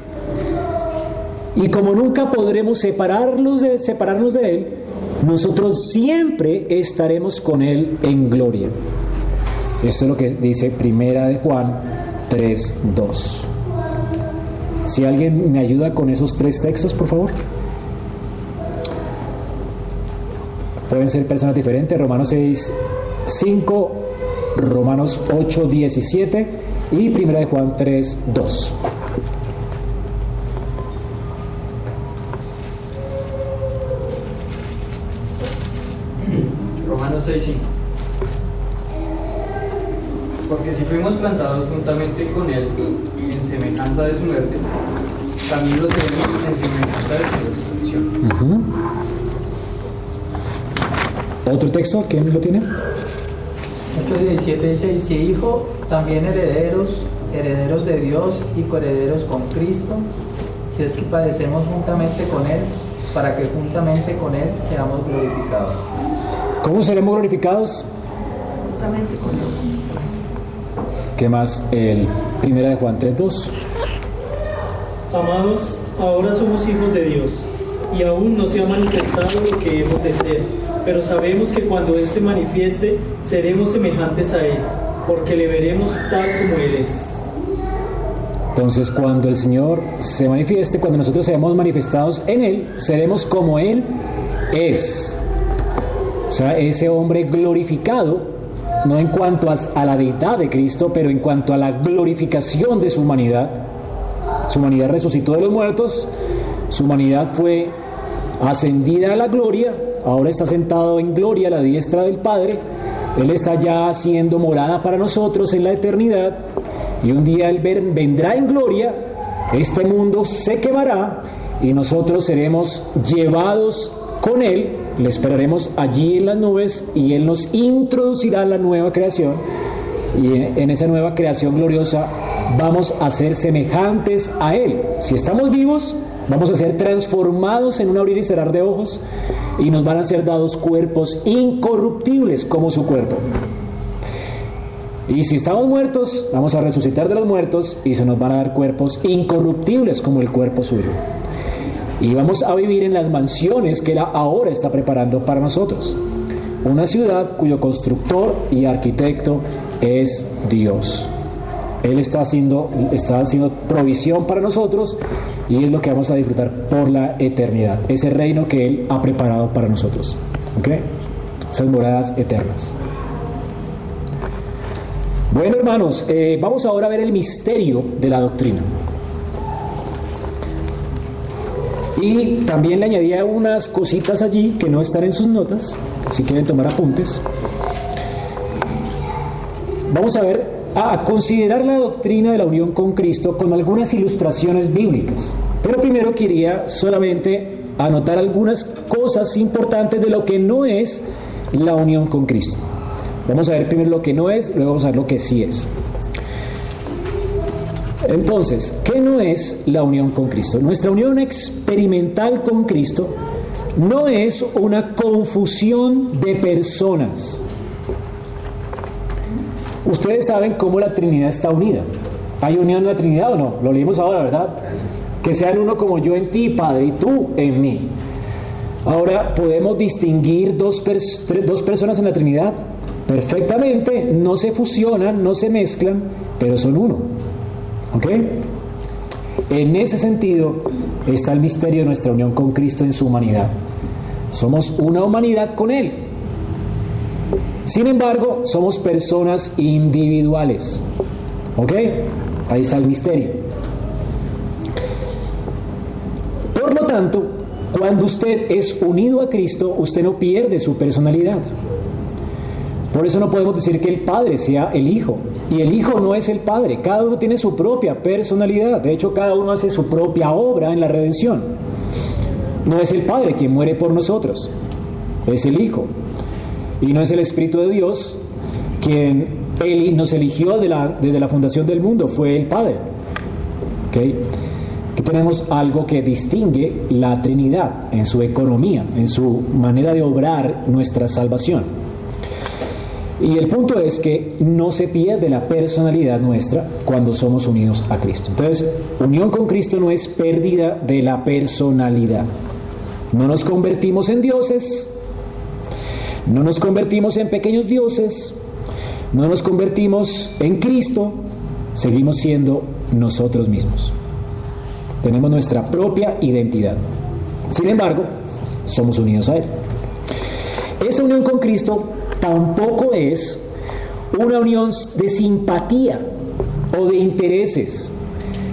Y como nunca podremos separarnos de, separarnos de Él, nosotros siempre estaremos con Él en gloria. Esto es lo que dice Primera de Juan 3.2. Si alguien me ayuda con esos tres textos, por favor. Pueden ser personas diferentes. Romanos 6, 5, Romanos 8, 17 y Primera de Juan 3, 2. 6, 5. Porque si fuimos plantados juntamente con Él en semejanza de su muerte, también lo seremos en semejanza de su resurrección. ¿Otro texto? ¿Quién lo tiene? Hechos 17 dice, y si hijo, también herederos, herederos de Dios y coherederos con Cristo, si es que padecemos juntamente con Él, para que juntamente con Él seamos glorificados. ¿Cómo seremos glorificados? Juntamente con Él. ¿Qué más? El primera de Juan 3.2. Amados, ahora somos hijos de Dios y aún no se ha manifestado lo que hemos de ser, pero sabemos que cuando Él se manifieste seremos semejantes a Él, porque le veremos tal como Él es. Entonces, cuando el Señor se manifieste, cuando nosotros seamos manifestados en Él, seremos como Él es. O sea, ese hombre glorificado, no en cuanto a, a la deidad de Cristo, pero en cuanto a la glorificación de su humanidad. Su humanidad resucitó de los muertos, su humanidad fue ascendida a la gloria, ahora está sentado en gloria a la diestra del Padre, Él está ya haciendo morada para nosotros en la eternidad. Y un día Él vendrá en gloria, este mundo se quemará y nosotros seremos llevados con Él, le esperaremos allí en las nubes y Él nos introducirá a la nueva creación. Y en esa nueva creación gloriosa vamos a ser semejantes a Él. Si estamos vivos, vamos a ser transformados en un abrir y cerrar de ojos y nos van a ser dados cuerpos incorruptibles como su cuerpo. Y si estamos muertos, vamos a resucitar de los muertos y se nos van a dar cuerpos incorruptibles como el cuerpo suyo. Y vamos a vivir en las mansiones que Él ahora está preparando para nosotros. Una ciudad cuyo constructor y arquitecto es Dios. Él está haciendo, está haciendo provisión para nosotros y es lo que vamos a disfrutar por la eternidad. Ese reino que Él ha preparado para nosotros. ¿Ok? Esas moradas eternas. Bueno, hermanos, eh, vamos ahora a ver el misterio de la doctrina. Y también le añadía unas cositas allí que no están en sus notas, si quieren tomar apuntes. Vamos a ver, a considerar la doctrina de la unión con Cristo con algunas ilustraciones bíblicas. Pero primero quería solamente anotar algunas cosas importantes de lo que no es la unión con Cristo. Vamos a ver primero lo que no es, luego vamos a ver lo que sí es. Entonces, ¿qué no es la unión con Cristo? Nuestra unión experimental con Cristo no es una confusión de personas. Ustedes saben cómo la Trinidad está unida. ¿Hay unión en la Trinidad o no? Lo leímos ahora, ¿verdad? Que sean uno como yo en ti, Padre, y tú en mí. Ahora, ¿podemos distinguir dos, dos personas en la Trinidad? Perfectamente, no se fusionan, no se mezclan, pero son uno. ¿Ok? En ese sentido está el misterio de nuestra unión con Cristo en su humanidad. Somos una humanidad con Él. Sin embargo, somos personas individuales. ¿Ok? Ahí está el misterio. Por lo tanto, cuando usted es unido a Cristo, usted no pierde su personalidad. Por eso no podemos decir que el Padre sea el Hijo. Y el Hijo no es el Padre. Cada uno tiene su propia personalidad. De hecho, cada uno hace su propia obra en la redención. No es el Padre quien muere por nosotros. Es el Hijo. Y no es el Espíritu de Dios quien él nos eligió de la, desde la fundación del mundo. Fue el Padre. ¿Okay? Aquí tenemos algo que distingue la Trinidad en su economía, en su manera de obrar nuestra salvación. Y el punto es que no se pierde la personalidad nuestra cuando somos unidos a Cristo. Entonces, unión con Cristo no es pérdida de la personalidad. No nos convertimos en dioses, no nos convertimos en pequeños dioses, no nos convertimos en Cristo, seguimos siendo nosotros mismos. Tenemos nuestra propia identidad. Sin embargo, somos unidos a Él. Esa unión con Cristo tampoco es una unión de simpatía o de intereses.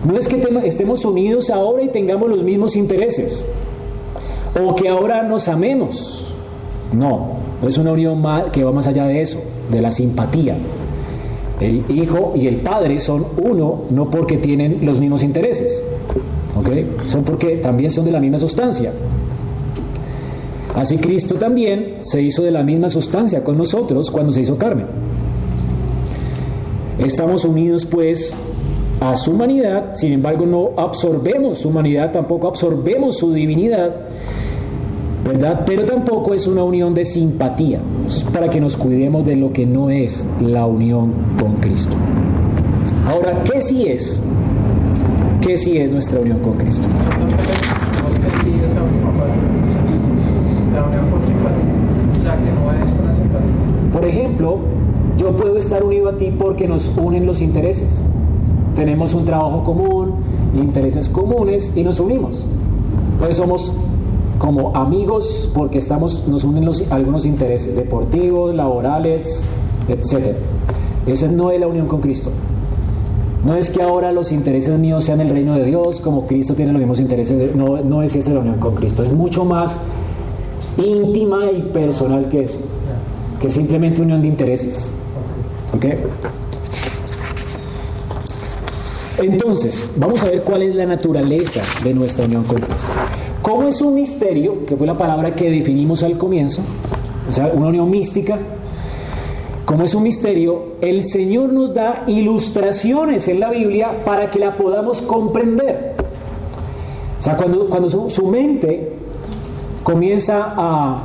No es que estemos unidos ahora y tengamos los mismos intereses o que ahora nos amemos. No, es una unión que va más allá de eso, de la simpatía. El hijo y el padre son uno no porque tienen los mismos intereses. Son porque también son de la misma sustancia. Así Cristo también se hizo de la misma sustancia con nosotros cuando se hizo carne. Estamos unidos pues a su humanidad, sin embargo no absorbemos su humanidad, tampoco absorbemos su divinidad, Pero tampoco es una unión de simpatía, para que nos cuidemos de lo que no es la unión con Cristo. Ahora, ¿qué sí es? ¿Qué sí es nuestra unión con Cristo? Por ejemplo, yo puedo estar unido a ti porque nos unen los intereses. Tenemos un trabajo común, intereses comunes y nos unimos. Entonces somos como amigos porque estamos, nos unen los, algunos intereses deportivos, laborales, etc. Esa no es la unión con Cristo. No es que ahora los intereses míos sean el reino de Dios, como Cristo tiene los mismos intereses. no, no es esa la unión con Cristo. Es mucho más íntima y personal que eso, que simplemente unión de intereses. ¿Ok? Entonces, vamos a ver cuál es la naturaleza de nuestra unión con Cristo. ¿Cómo es un misterio, que fue la palabra que definimos al comienzo, o sea, una unión mística? Como es un misterio, el Señor nos da ilustraciones en la Biblia para que la podamos comprender. O sea, cuando, cuando su, su mente comienza a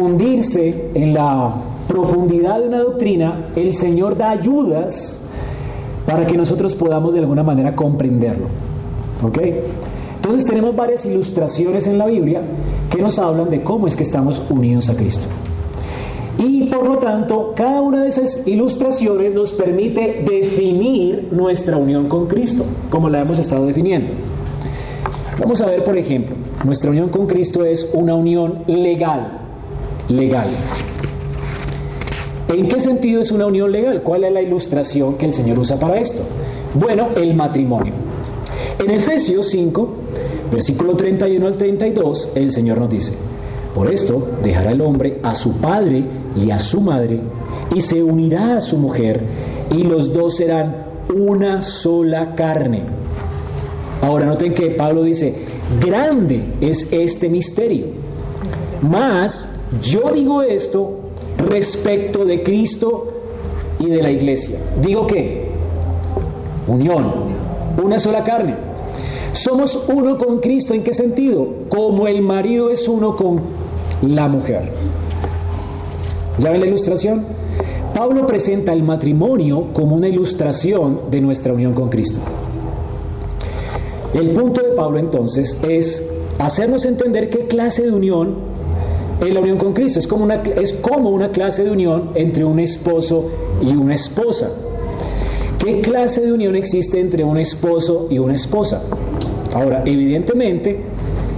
hundirse en la profundidad de una doctrina, el Señor da ayudas para que nosotros podamos de alguna manera comprenderlo. ¿Ok? Entonces tenemos varias ilustraciones en la Biblia que nos hablan de cómo es que estamos unidos a Cristo. Y por lo tanto, cada una de esas ilustraciones nos permite definir nuestra unión con Cristo, como la hemos estado definiendo. Vamos a ver, por ejemplo, nuestra unión con Cristo es una unión legal. Legal. ¿En qué sentido es una unión legal? ¿Cuál es la ilustración que el Señor usa para esto? Bueno, el matrimonio. En Efesios 5, versículo 31 al 32, el Señor nos dice, por esto dejará el hombre a su padre y a su madre y se unirá a su mujer y los dos serán una sola carne. Ahora noten que Pablo dice, grande es este misterio. Mas yo digo esto respecto de Cristo y de la iglesia. Digo que unión, una sola carne. Somos uno con Cristo, ¿en qué sentido? Como el marido es uno con la mujer. ¿Ya ven la ilustración? Pablo presenta el matrimonio como una ilustración de nuestra unión con Cristo. El punto de Pablo entonces es hacernos entender qué clase de unión es la unión con Cristo. Es como, una, es como una clase de unión entre un esposo y una esposa. ¿Qué clase de unión existe entre un esposo y una esposa? Ahora, evidentemente,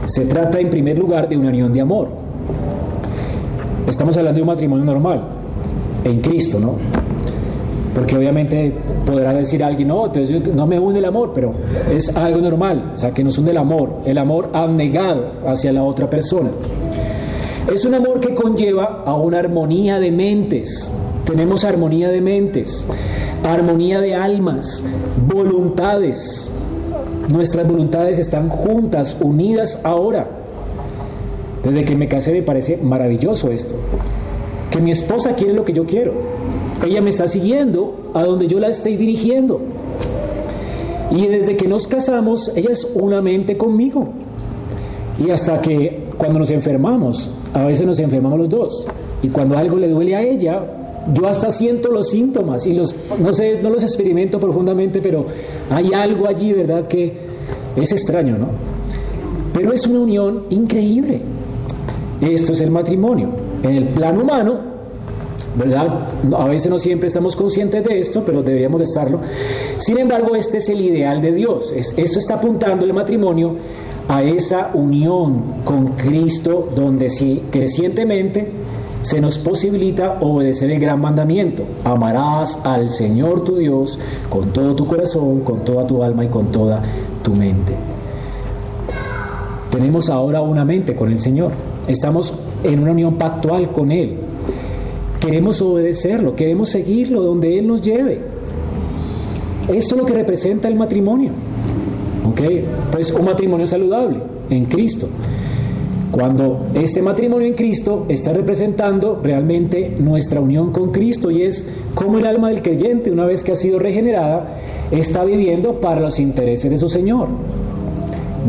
se trata en primer lugar de una unión de amor. Estamos hablando de un matrimonio normal, en Cristo, ¿no? Porque obviamente podrá decir alguien, no, no me une el amor, pero es algo normal, o sea, que nos une el amor, el amor abnegado hacia la otra persona. Es un amor que conlleva a una armonía de mentes. Tenemos armonía de mentes, armonía de almas, voluntades. Nuestras voluntades están juntas, unidas ahora. Desde que me casé me parece maravilloso esto. Que mi esposa quiere lo que yo quiero. Ella me está siguiendo a donde yo la estoy dirigiendo. Y desde que nos casamos, ella es una mente conmigo. Y hasta que cuando nos enfermamos, a veces nos enfermamos los dos. Y cuando algo le duele a ella, yo hasta siento los síntomas y los, no sé, no los experimento profundamente, pero hay algo allí, ¿verdad? Que es extraño, ¿no? Pero es una unión increíble. Esto es el matrimonio. En el plano humano, ¿verdad? A veces no siempre estamos conscientes de esto, pero deberíamos de estarlo. Sin embargo, este es el ideal de Dios. esto está apuntando el matrimonio a esa unión con Cristo donde sí crecientemente se nos posibilita obedecer el gran mandamiento. Amarás al Señor tu Dios con todo tu corazón, con toda tu alma y con toda tu mente. Tenemos ahora una mente con el Señor. Estamos en una unión pactual con Él. Queremos obedecerlo, queremos seguirlo donde Él nos lleve. Esto es lo que representa el matrimonio. ¿Ok? Pues un matrimonio saludable en Cristo. Cuando este matrimonio en Cristo está representando realmente nuestra unión con Cristo y es como el alma del creyente, una vez que ha sido regenerada, está viviendo para los intereses de su Señor.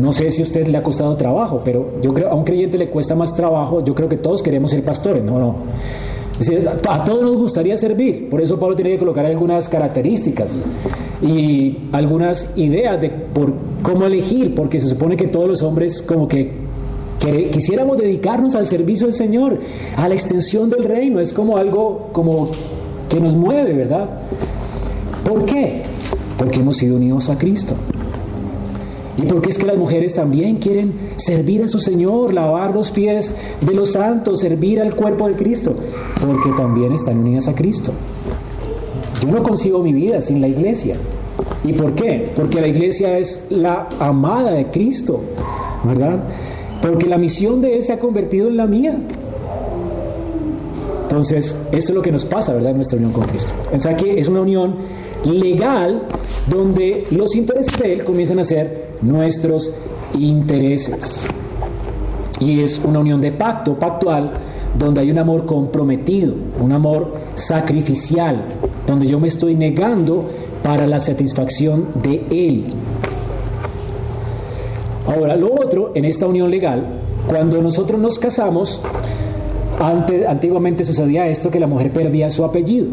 No sé si a usted le ha costado trabajo, pero yo creo a un creyente le cuesta más trabajo. Yo creo que todos queremos ser pastores, no, no. a todos nos gustaría servir, por eso Pablo tiene que colocar algunas características y algunas ideas de por cómo elegir, porque se supone que todos los hombres como que quisiéramos dedicarnos al servicio del Señor, a la extensión del reino, es como algo como que nos mueve, ¿verdad? ¿Por qué? Porque hemos sido unidos a Cristo. Y porque es que las mujeres también quieren servir a su Señor, lavar los pies de los santos, servir al cuerpo de Cristo, porque también están unidas a Cristo. Yo no consigo mi vida sin la iglesia. ¿Y por qué? Porque la iglesia es la amada de Cristo, ¿verdad? Porque la misión de Él se ha convertido en la mía. Entonces, esto es lo que nos pasa, ¿verdad? En nuestra unión con Cristo. O sea que es una unión legal donde los intereses de Él comienzan a ser nuestros intereses. Y es una unión de pacto, pactual, donde hay un amor comprometido, un amor sacrificial, donde yo me estoy negando para la satisfacción de Él. Ahora, lo otro, en esta unión legal, cuando nosotros nos casamos, antiguamente sucedía esto que la mujer perdía su apellido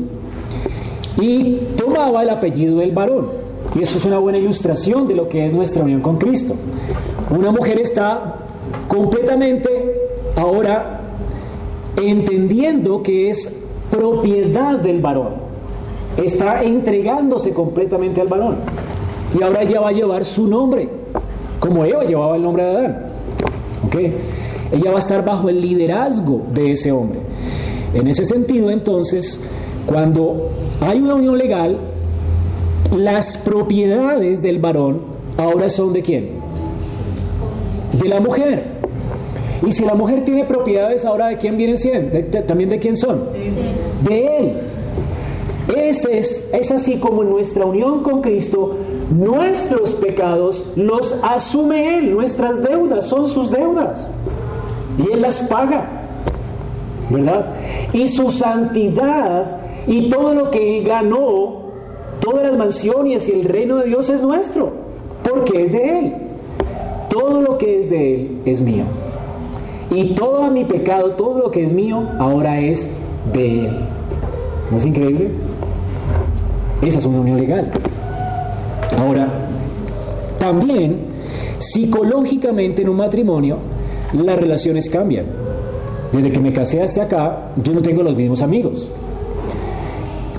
y tomaba el apellido del varón. Y esto es una buena ilustración de lo que es nuestra unión con Cristo. Una mujer está completamente ahora entendiendo que es propiedad del varón. Está entregándose completamente al varón. Y ahora ella va a llevar su nombre como Eva llevaba el nombre de Adán. ¿Ok? Ella va a estar bajo el liderazgo de ese hombre. En ese sentido, entonces, cuando hay una unión legal, las propiedades del varón ahora son de quién? De la mujer. Y si la mujer tiene propiedades, ahora de quién vienen siendo? ¿También de quién son? De él. Ese es, es así como en nuestra unión con Cristo nuestros pecados los asume Él, nuestras deudas son sus deudas. Y Él las paga, ¿verdad? Y su santidad y todo lo que Él ganó, todas las mansiones y el reino de Dios es nuestro, porque es de Él. Todo lo que es de Él es mío. Y todo mi pecado, todo lo que es mío, ahora es de Él. ¿No es increíble? Esa es una unión legal. Ahora, también psicológicamente en un matrimonio las relaciones cambian. Desde que me casé hasta acá, yo no tengo los mismos amigos.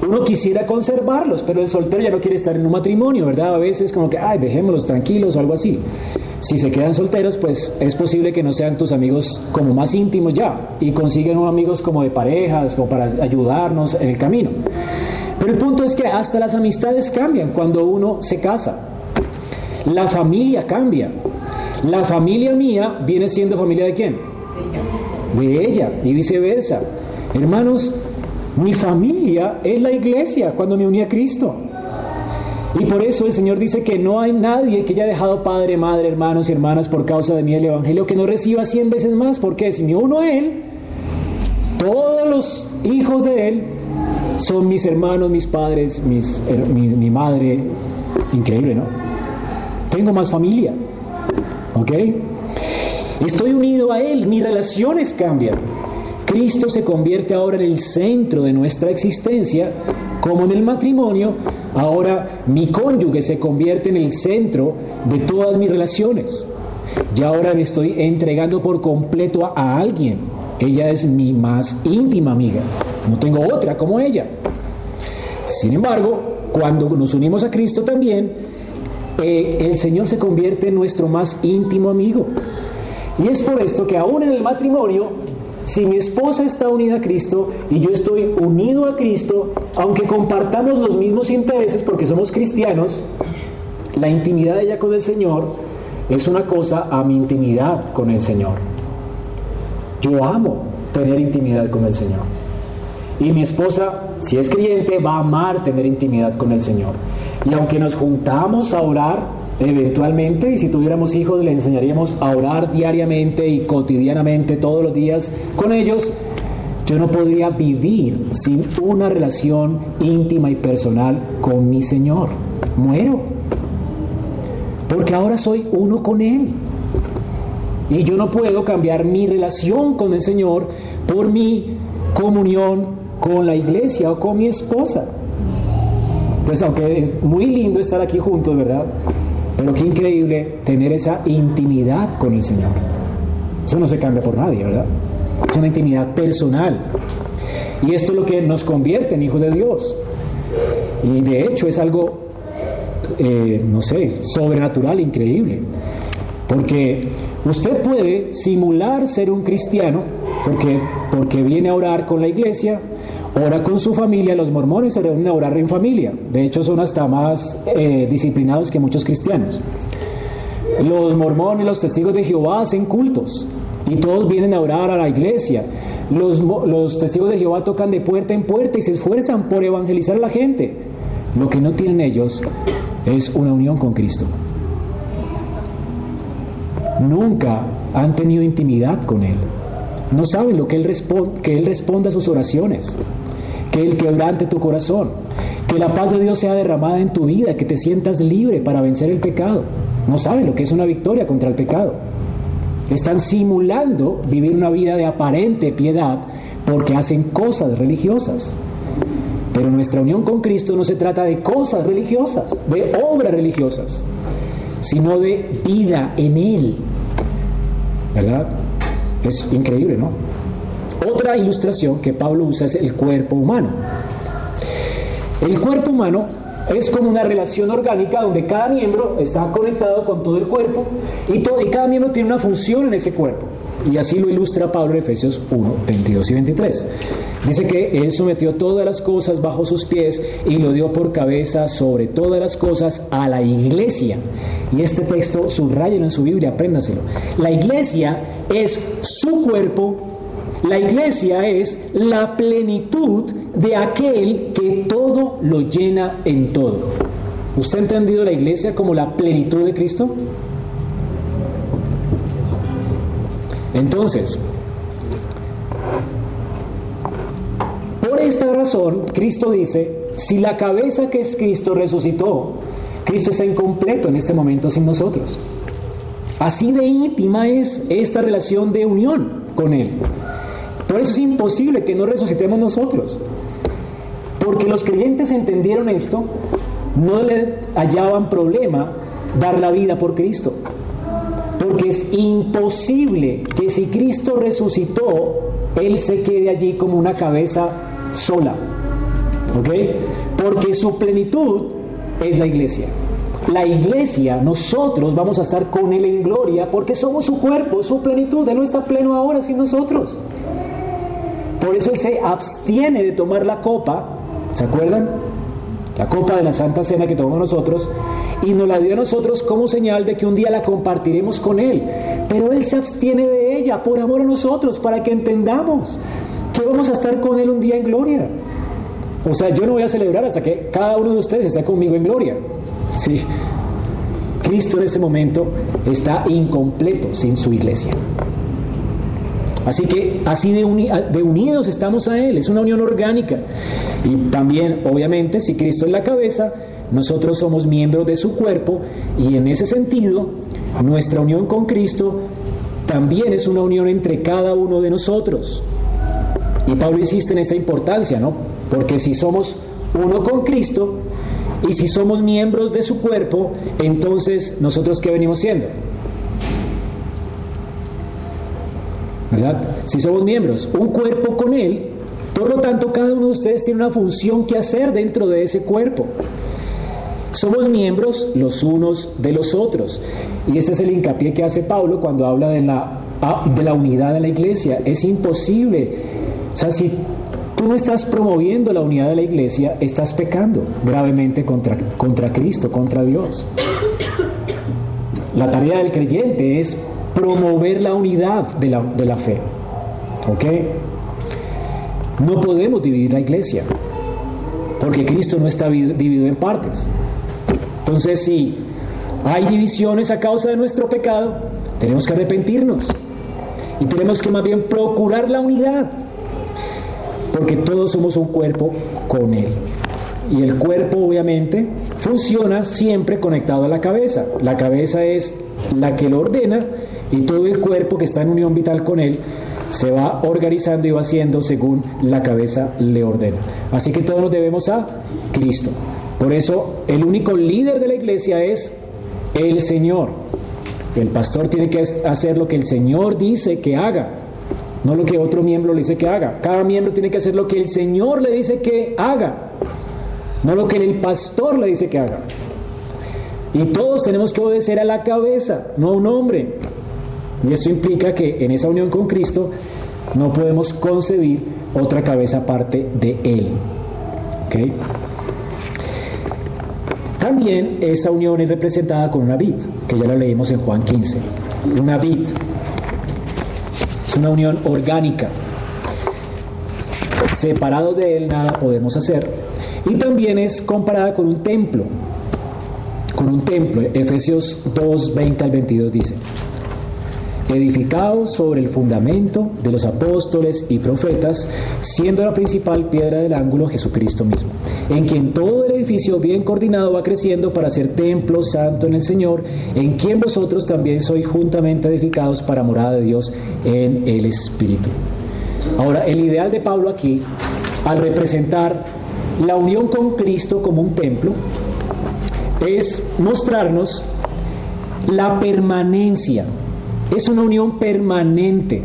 Uno quisiera conservarlos, pero el soltero ya no quiere estar en un matrimonio, ¿verdad? A veces como que, ay, dejémoslos tranquilos o algo así. Si se quedan solteros, pues es posible que no sean tus amigos como más íntimos ya y consiguen unos amigos como de parejas, como para ayudarnos en el camino. El punto es que hasta las amistades cambian cuando uno se casa. La familia cambia. La familia mía viene siendo familia de quién? De ella y viceversa. Hermanos, mi familia es la iglesia cuando me uní a Cristo. Y por eso el Señor dice que no hay nadie que haya dejado padre, madre, hermanos y hermanas por causa de mí el Evangelio que no reciba cien veces más. Porque si me uno a Él, todos los hijos de Él son mis hermanos, mis padres, mis, mi, madre. Increíble, ¿no? Tengo más familia. ¿Ok? Estoy unido a Él, mis relaciones cambian. Cristo se convierte ahora en el centro de nuestra existencia, como en el matrimonio, ahora mi cónyuge se convierte en el centro de todas mis relaciones. Ya ahora me estoy entregando por completo a alguien. Ella es mi más íntima amiga. No tengo otra como ella. Sin embargo, cuando nos unimos a Cristo también, eh, el Señor se convierte en nuestro más íntimo amigo. Y es por esto que aún en el matrimonio, si mi esposa está unida a Cristo y yo estoy unido a Cristo, aunque compartamos los mismos intereses porque somos cristianos, la intimidad de ella con el Señor es una cosa a mi intimidad con el Señor. Yo amo tener intimidad con el Señor. Y mi esposa, si es creyente, va a amar tener intimidad con el Señor. Y aunque nos juntamos a orar eventualmente, y si tuviéramos hijos, le enseñaríamos a orar diariamente y cotidianamente todos los días con ellos, yo no podría vivir sin una relación íntima y personal con mi Señor. Muero. Porque ahora soy uno con Él. Y yo no puedo cambiar mi relación con el Señor por mi comunión con la iglesia o con mi esposa. Entonces, aunque es muy lindo estar aquí juntos, ¿verdad? Pero qué increíble tener esa intimidad con el Señor. Eso no se cambia por nadie, ¿verdad? Es una intimidad personal. Y esto es lo que nos convierte en hijos de Dios. Y de hecho es algo, eh, no sé, sobrenatural, increíble. Porque usted puede simular ser un cristiano, porque, porque viene a orar con la iglesia, ora con su familia, los mormones se reúnen a orar en familia. De hecho son hasta más eh, disciplinados que muchos cristianos. Los mormones, los testigos de Jehová hacen cultos y todos vienen a orar a la iglesia. Los, los testigos de Jehová tocan de puerta en puerta y se esfuerzan por evangelizar a la gente. Lo que no tienen ellos es una unión con Cristo. Nunca han tenido intimidad con Él. No saben lo que Él, responde, que Él responda a sus oraciones, que Él quebrante tu corazón, que la paz de Dios sea derramada en tu vida, que te sientas libre para vencer el pecado. No saben lo que es una victoria contra el pecado. Están simulando vivir una vida de aparente piedad porque hacen cosas religiosas. Pero nuestra unión con Cristo no se trata de cosas religiosas, de obras religiosas, sino de vida en Él. ¿Verdad? Es increíble, ¿no? Otra ilustración que Pablo usa es el cuerpo humano. El cuerpo humano es como una relación orgánica donde cada miembro está conectado con todo el cuerpo y, todo, y cada miembro tiene una función en ese cuerpo. Y así lo ilustra Pablo en Efesios 1, 22 y 23. Dice que Él sometió todas las cosas bajo sus pies y lo dio por cabeza sobre todas las cosas a la iglesia. Y este texto, subrayen en su Biblia, apréndaselo. La iglesia es su cuerpo, la iglesia es la plenitud de aquel que todo lo llena en todo. ¿Usted ha entendido la iglesia como la plenitud de Cristo? Entonces, por esta razón, Cristo dice, si la cabeza que es Cristo resucitó, Cristo está incompleto en este momento sin nosotros. Así de íntima es esta relación de unión con Él. Por eso es imposible que no resucitemos nosotros. Porque los creyentes entendieron esto, no le hallaban problema dar la vida por Cristo. Es imposible que si Cristo resucitó, Él se quede allí como una cabeza sola. ¿Ok? Porque su plenitud es la iglesia. La iglesia, nosotros vamos a estar con Él en gloria porque somos su cuerpo, su plenitud. Él no está pleno ahora sin nosotros. Por eso Él se abstiene de tomar la copa, ¿se acuerdan? La copa de la Santa Cena que tomamos nosotros, y nos la dio a nosotros como señal de que un día la compartiremos con Él. Pero Él se abstiene de ella por amor a nosotros, para que entendamos que vamos a estar con Él un día en gloria. O sea, yo no voy a celebrar hasta que cada uno de ustedes esté conmigo en gloria. Sí. Cristo en este momento está incompleto sin su iglesia. Así que así de, unidos estamos a Él, es una unión orgánica. Y también, obviamente, si Cristo es la cabeza, nosotros somos miembros de su cuerpo y en ese sentido, nuestra unión con Cristo también es una unión entre cada uno de nosotros. Y Pablo insiste en esta importancia, ¿no? Porque si somos uno con Cristo y si somos miembros de su cuerpo, entonces nosotros qué venimos siendo? ¿verdad? Si somos miembros, un cuerpo con Él, por lo tanto cada uno de ustedes tiene una función que hacer dentro de ese cuerpo. Somos miembros los unos de los otros. Y ese es el hincapié que hace Pablo cuando habla de la, ah, de la unidad de la iglesia. Es imposible. O sea, si tú no estás promoviendo la unidad de la iglesia, estás pecando gravemente contra, contra Cristo, contra Dios. La tarea del creyente es promover la unidad de la, fe. ¿Ok? No podemos dividir la iglesia, porque Cristo no está dividido en partes. Entonces, si hay divisiones a causa de nuestro pecado, tenemos que arrepentirnos y tenemos que más bien procurar la unidad, porque todos somos un cuerpo con Él. Y el cuerpo obviamente funciona siempre conectado a la cabeza. La cabeza es la que lo ordena y todo el cuerpo que está en unión vital con Él se va organizando y va haciendo según la cabeza le ordena. Así que todos nos debemos a Cristo. Por eso el único líder de la iglesia es el Señor. El pastor tiene que hacer lo que el Señor dice que haga, no lo que otro miembro le dice que haga. Cada miembro tiene que hacer lo que el Señor le dice que haga, no lo que el pastor le dice que haga. Y todos tenemos que obedecer a la cabeza, no a un hombre. Y esto implica que en esa unión con Cristo no podemos concebir otra cabeza aparte de Él. También esa unión es representada con una vid, que ya la leímos en Juan 15. Una vid es una unión orgánica. Separado de Él nada podemos hacer. Y también es comparada con un templo. Con un templo. Efesios 2, 20 al 22 dice edificado sobre el fundamento de los apóstoles y profetas, siendo la principal piedra del ángulo Jesucristo mismo, en quien todo el edificio bien coordinado va creciendo para ser templo santo en el Señor, en quien vosotros también sois juntamente edificados para morada de Dios en el Espíritu. Ahora, el ideal de Pablo aquí, al representar la unión con Cristo como un templo, es mostrarnos la permanencia es una unión permanente.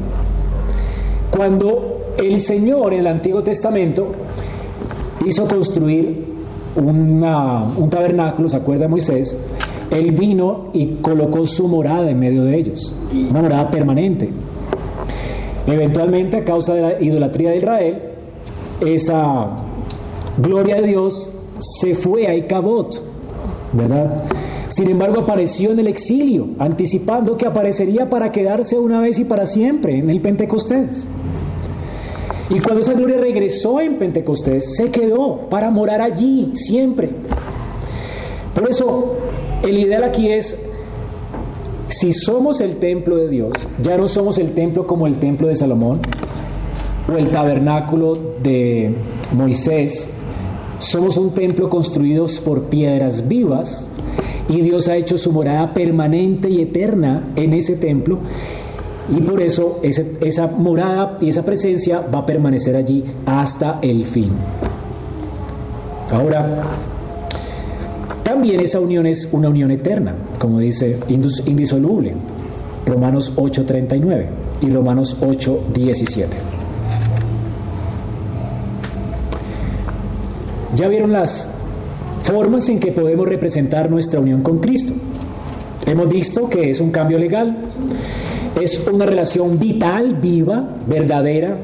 Cuando el Señor en el Antiguo Testamento hizo construir un tabernáculo, ¿se acuerda Moisés? Él vino y colocó su morada en medio de ellos, una morada permanente. Eventualmente, a causa de la idolatría de Israel, esa gloria de Dios se fue a Icabot, ¿verdad? Sin embargo, apareció en el exilio, anticipando que aparecería para quedarse una vez y para siempre en el Pentecostés. Y cuando esa gloria regresó en Pentecostés, se quedó para morar allí siempre. Por eso, el ideal aquí es, si somos el templo de Dios, ya no somos el templo como el templo de Salomón o el tabernáculo de Moisés, somos un templo construido por piedras vivas y Dios ha hecho su morada permanente y eterna en ese templo. Y por eso esa morada y esa presencia va a permanecer allí hasta el fin. Ahora, también esa unión es una unión eterna, como dice indisoluble, Romanos 8:39 y Romanos 8:17. ¿Ya vieron las formas en que podemos representar nuestra unión con Cristo. Hemos visto que es un cambio legal, es una relación vital, viva, verdadera,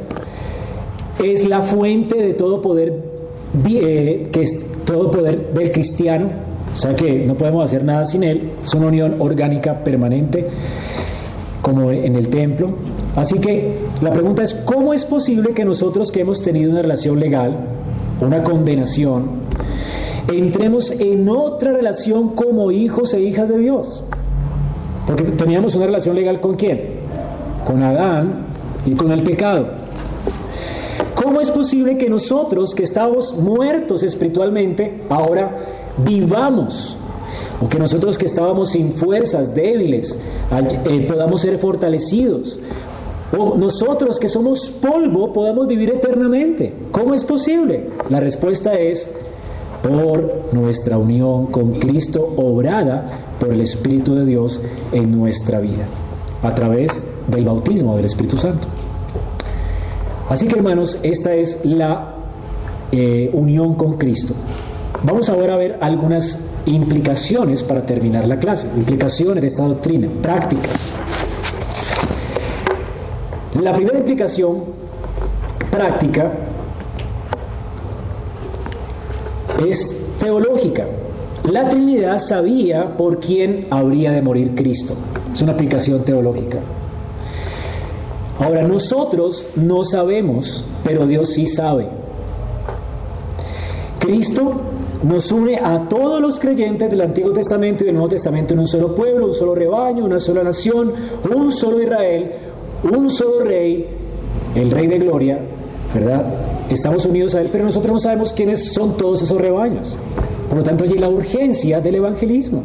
es la fuente de todo poder, eh, que es todo poder del cristiano, o sea que no podemos hacer nada sin él, es una unión orgánica permanente, como en el templo. Así que la pregunta es, ¿cómo es posible que nosotros que hemos tenido una relación legal, una condenación, entremos en otra relación como hijos e hijas de Dios. Porque teníamos una relación legal con quién? Con Adán y con el pecado. ¿Cómo es posible que nosotros, que estamos muertos espiritualmente, ahora vivamos? O que nosotros que estábamos sin fuerzas, débiles, eh, podamos ser fortalecidos. O nosotros que somos polvo podamos vivir eternamente. ¿Cómo es posible? La respuesta es por nuestra unión con Cristo obrada por el Espíritu de Dios en nuestra vida, a través del bautismo del Espíritu Santo. Así que hermanos, esta es la eh, unión con Cristo. Vamos ahora a ver algunas implicaciones para terminar la clase, implicaciones de esta doctrina, prácticas. La primera implicación práctica es teológica. La Trinidad sabía por quién habría de morir Cristo. Es una aplicación teológica. Ahora nosotros no sabemos, pero Dios sí sabe. Cristo nos une a todos los creyentes del Antiguo Testamento y del Nuevo Testamento en un solo pueblo, un solo rebaño, una sola nación, un solo Israel, un solo rey, el rey de gloria, ¿verdad? Estamos unidos a él, pero nosotros no sabemos quiénes son todos esos rebaños. Por lo tanto, allí la urgencia del evangelismo.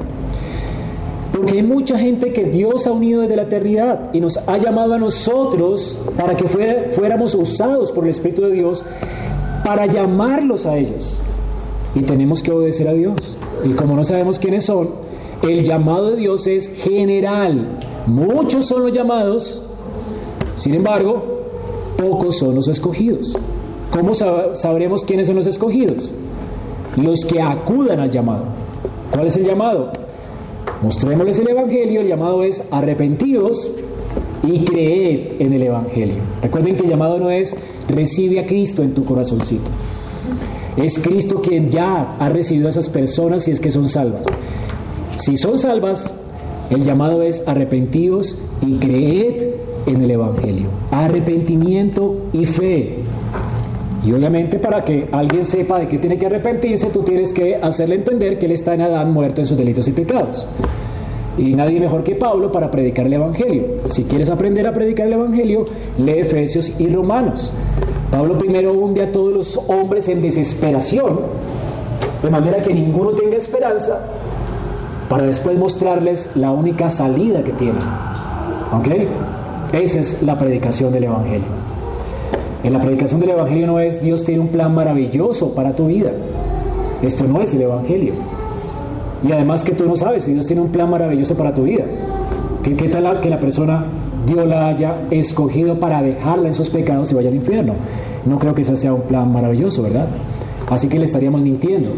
Porque hay mucha gente que Dios ha unido desde la eternidad y nos ha llamado a nosotros para que fuéramos usados por el Espíritu de Dios para llamarlos a ellos. Y tenemos que obedecer a Dios. Y como no sabemos quiénes son, el llamado de Dios es general. Muchos son los llamados, sin embargo, pocos son los escogidos. ¿Cómo sabremos quiénes son los escogidos? Los que acudan al llamado. ¿Cuál es el llamado? Mostrémosles el Evangelio, el llamado es arrepentidos y creed en el Evangelio. Recuerden que el llamado no es recibe a Cristo en tu corazoncito. Es Cristo quien ya ha recibido a esas personas si es que son salvas. Si son salvas, el llamado es arrepentidos y creed en el Evangelio. Arrepentimiento y fe. Y obviamente para que alguien sepa de qué tiene que arrepentirse, tú tienes que hacerle entender que él está en Adán muerto en sus delitos y pecados. Y nadie mejor que Pablo para predicar el Evangelio. Si quieres aprender a predicar el Evangelio, lee Efesios y Romanos. Pablo primero hunde a todos los hombres en desesperación, de manera que ninguno tenga esperanza, para después mostrarles la única salida que tienen. ¿Ok? Esa es la predicación del Evangelio. En la predicación del Evangelio no es Dios tiene un plan maravilloso para tu vida. Esto no es el Evangelio. Y además que tú no sabes si Dios tiene un plan maravilloso para tu vida. ¿Qué, qué tal que la persona Dios la haya escogido para dejarla en sus pecados y vaya al infierno? No creo que ese sea un plan maravilloso, ¿verdad? Así que le estaríamos mintiendo.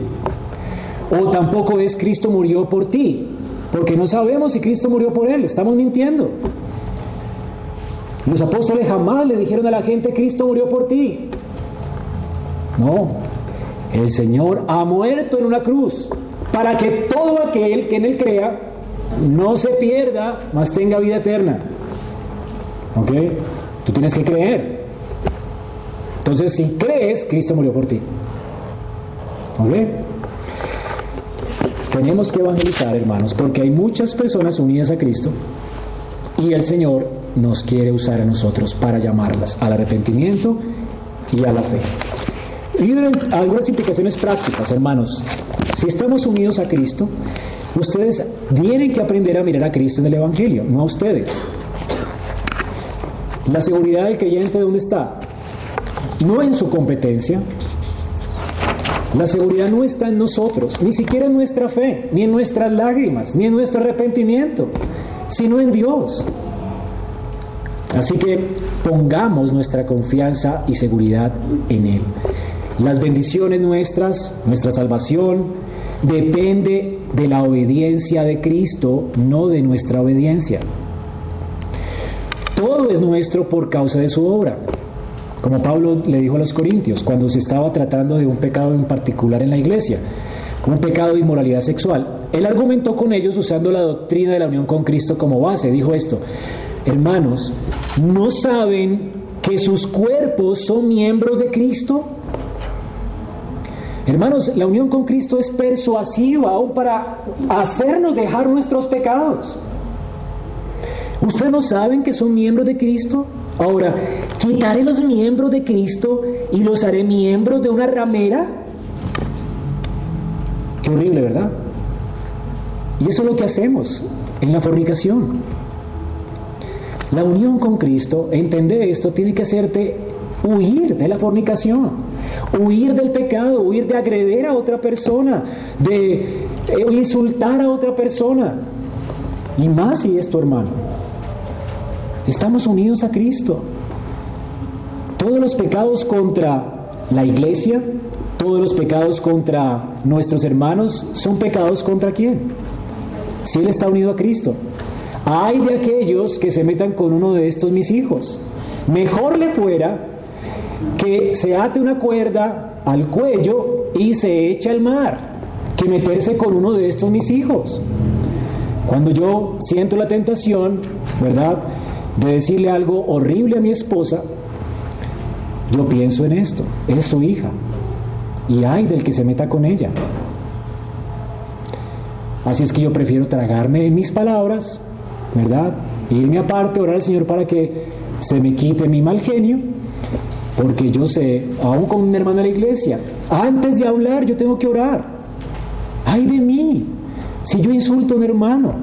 O tampoco es Cristo murió por ti, porque no sabemos si Cristo murió por él, estamos mintiendo. Los apóstoles jamás le dijeron a la gente, Cristo murió por ti. No, el Señor ha muerto en una cruz para que todo aquel que en Él crea no se pierda, mas tenga vida eterna. ¿Ok? Tú tienes que creer. Entonces, si crees, Cristo murió por ti. ¿Ok? Tenemos que evangelizar, hermanos, porque hay muchas personas unidas a Cristo y el Señor nos quiere usar a nosotros para llamarlas al arrepentimiento y a la fe. Y algunas implicaciones prácticas, hermanos. Si estamos unidos a Cristo, ustedes tienen que aprender a mirar a Cristo en el Evangelio, no a ustedes. La seguridad del creyente, ¿dónde está? No en su competencia. La seguridad no está en nosotros, ni siquiera en nuestra fe, ni en nuestras lágrimas, ni en nuestro arrepentimiento sino en Dios. Así que pongamos nuestra confianza y seguridad en Él. Las bendiciones nuestras, nuestra salvación, depende de la obediencia de Cristo, no de nuestra obediencia. Todo es nuestro por causa de su obra. Como Pablo le dijo a los corintios cuando se estaba tratando de un pecado en particular en la iglesia, un pecado de inmoralidad sexual. Él argumentó con ellos usando la doctrina de la unión con Cristo como base. Dijo esto, hermanos, ¿no saben que sus cuerpos son miembros de Cristo? Hermanos, la unión con Cristo es persuasiva aún para hacernos dejar nuestros pecados. ¿Ustedes no saben que son miembros de Cristo? Ahora, quitaré los miembros de Cristo y los haré miembros de una ramera. Qué horrible, ¿verdad? Y eso es lo que hacemos en la fornicación. La unión con Cristo, entender esto, tiene que hacerte huir de la fornicación, huir del pecado, huir de agreder a otra persona, de eh, insultar a otra persona. Y más si es tu hermano. Estamos unidos a Cristo. Todos los pecados contra la iglesia, todos los pecados contra nuestros hermanos son pecados contra quién? si él está unido a Cristo. Hay de aquellos que se metan con uno de estos mis hijos. Mejor le fuera que se ate una cuerda al cuello y se eche al mar, que meterse con uno de estos mis hijos. Cuando yo siento la tentación, ¿verdad? de decirle algo horrible a mi esposa, yo pienso en esto, es su hija, y hay del que se meta con ella. Así es que yo prefiero tragarme mis palabras, ¿verdad? Irme aparte, orar al Señor para que se me quite mi mal genio, porque yo sé, aún con un hermano de la iglesia, antes de hablar yo tengo que orar. Ay de mí, si yo insulto a un hermano,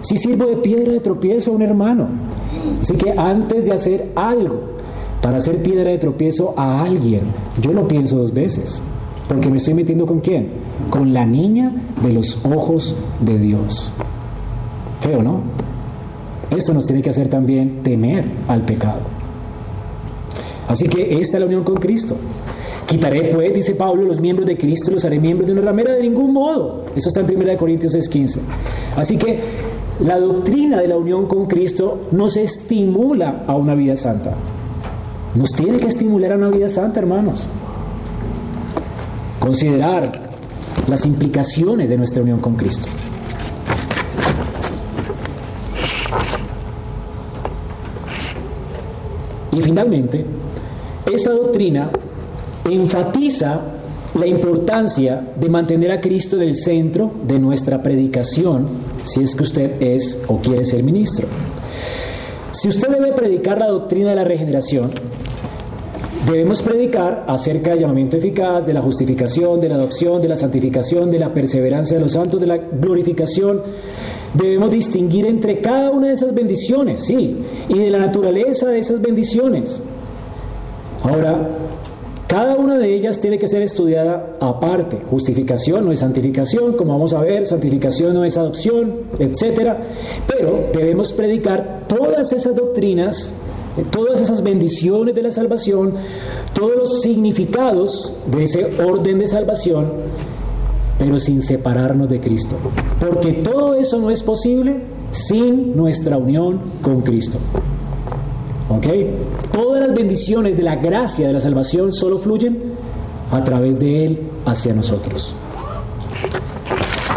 si sirvo de piedra de tropiezo a un hermano. Así que antes de hacer algo para hacer piedra de tropiezo a alguien, yo lo pienso dos veces. Porque me estoy metiendo con quién? Con la niña de los ojos de Dios. Feo, ¿no? Esto nos tiene que hacer también temer al pecado. Así que esta es la unión con Cristo. Quitaré, pues, dice Pablo, los miembros de Cristo, los haré miembros de una ramera de ningún modo. Eso está en 1 Corintios 6:15. Así que la doctrina de la unión con Cristo nos estimula a una vida santa. Nos tiene que estimular a una vida santa, hermanos considerar las implicaciones de nuestra unión con Cristo. Y finalmente, esa doctrina enfatiza la importancia de mantener a Cristo en el centro de nuestra predicación, si es que usted es o quiere ser ministro. Si usted debe predicar la doctrina de la regeneración, Debemos predicar acerca del llamamiento eficaz, de la justificación, de la adopción, de la santificación, de la perseverancia de los santos, de la glorificación. Debemos distinguir entre cada una de esas bendiciones, sí, y de la naturaleza de esas bendiciones. Ahora, cada una de ellas tiene que ser estudiada aparte. Justificación no es santificación, como vamos a ver, santificación no es adopción, etc. Pero debemos predicar todas esas doctrinas todas esas bendiciones de la salvación, todos los significados de ese orden de salvación, pero sin separarnos de Cristo. Porque todo eso no es posible sin nuestra unión con Cristo. ¿Ok? Todas las bendiciones de la gracia de la salvación solo fluyen a través de Él hacia nosotros.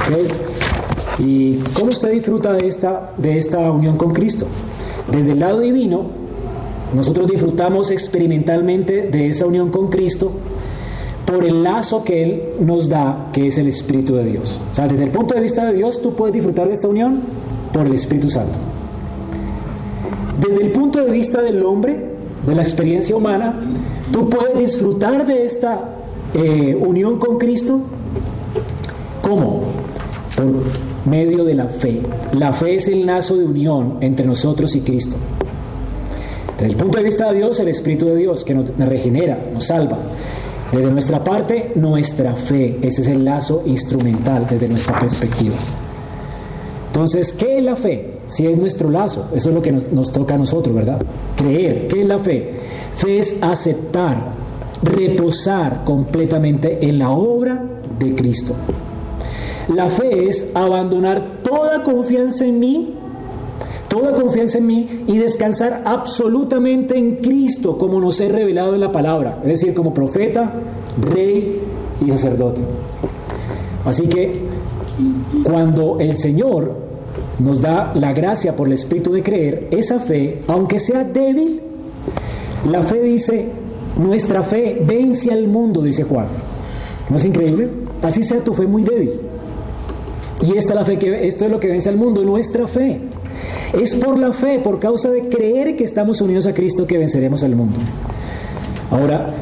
¿Ok? ¿Y cómo usted disfruta de esta, de esta unión con Cristo? Desde el lado divino, nosotros disfrutamos experimentalmente de esa unión con Cristo por el lazo que Él nos da, que es el Espíritu de Dios. O sea, desde el punto de vista de Dios, tú puedes disfrutar de esta unión por el Espíritu Santo. Desde el punto de vista del hombre, de la experiencia humana, tú puedes disfrutar de esta eh, unión con Cristo. ¿Cómo? Por medio de la fe. La fe es el lazo de unión entre nosotros y Cristo. Desde el punto de vista de Dios, el Espíritu de Dios que nos regenera, nos salva. Desde nuestra parte, nuestra fe. Ese es el lazo instrumental desde nuestra perspectiva. Entonces, ¿qué es la fe? Si es nuestro lazo, eso es lo que nos, nos toca a nosotros, ¿verdad? Creer. ¿Qué es la fe? Fe es aceptar, reposar completamente en la obra de Cristo. La fe es abandonar toda confianza en mí toda confianza en mí y descansar absolutamente en Cristo como nos he revelado en la palabra, es decir, como profeta, rey y sacerdote. Así que cuando el Señor nos da la gracia por el Espíritu de creer, esa fe, aunque sea débil, la fe dice, nuestra fe vence al mundo, dice Juan. ¿No es increíble? Así sea tu fe muy débil. Y esta es la fe que esto es lo que vence al mundo, nuestra fe. Es por la fe, por causa de creer que estamos unidos a Cristo que venceremos al mundo. Ahora,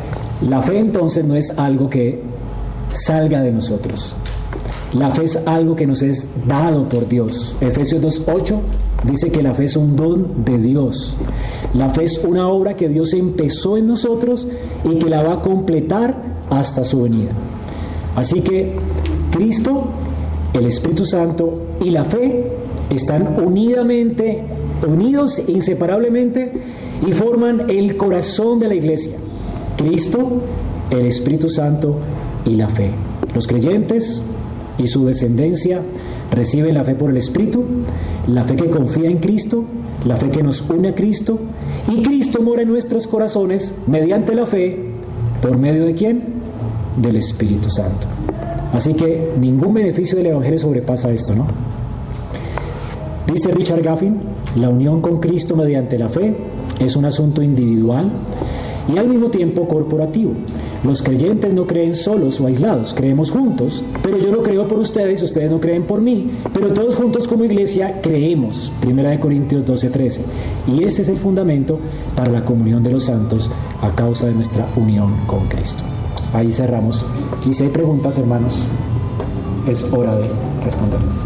la fe entonces no es algo que salga de nosotros. La fe es algo que nos es dado por Dios. Efesios 2.8 dice que la fe es un don de Dios. La fe es una obra que Dios empezó en nosotros y que la va a completar hasta su venida. Así que Cristo, el Espíritu Santo y la fe están unidamente, unidos inseparablemente y forman el corazón de la iglesia. Cristo, el Espíritu Santo y la fe. Los creyentes y su descendencia reciben la fe por el Espíritu, la fe que confía en Cristo, la fe que nos une a Cristo, y Cristo mora en nuestros corazones mediante la fe, ¿por medio de quién? Del Espíritu Santo. Así que ningún beneficio del Evangelio sobrepasa esto, ¿no? Dice Richard Gaffin, la unión con Cristo mediante la fe es un asunto individual y al mismo tiempo corporativo. Los creyentes no creen solos o aislados, creemos juntos, pero yo no creo por ustedes, ustedes no creen por mí, pero todos juntos como iglesia creemos. Primera de Corintios 12:13. Y ese es el fundamento para la comunión de los santos a causa de nuestra unión con Cristo. Ahí cerramos. Y si hay preguntas, hermanos, es hora de responderlas.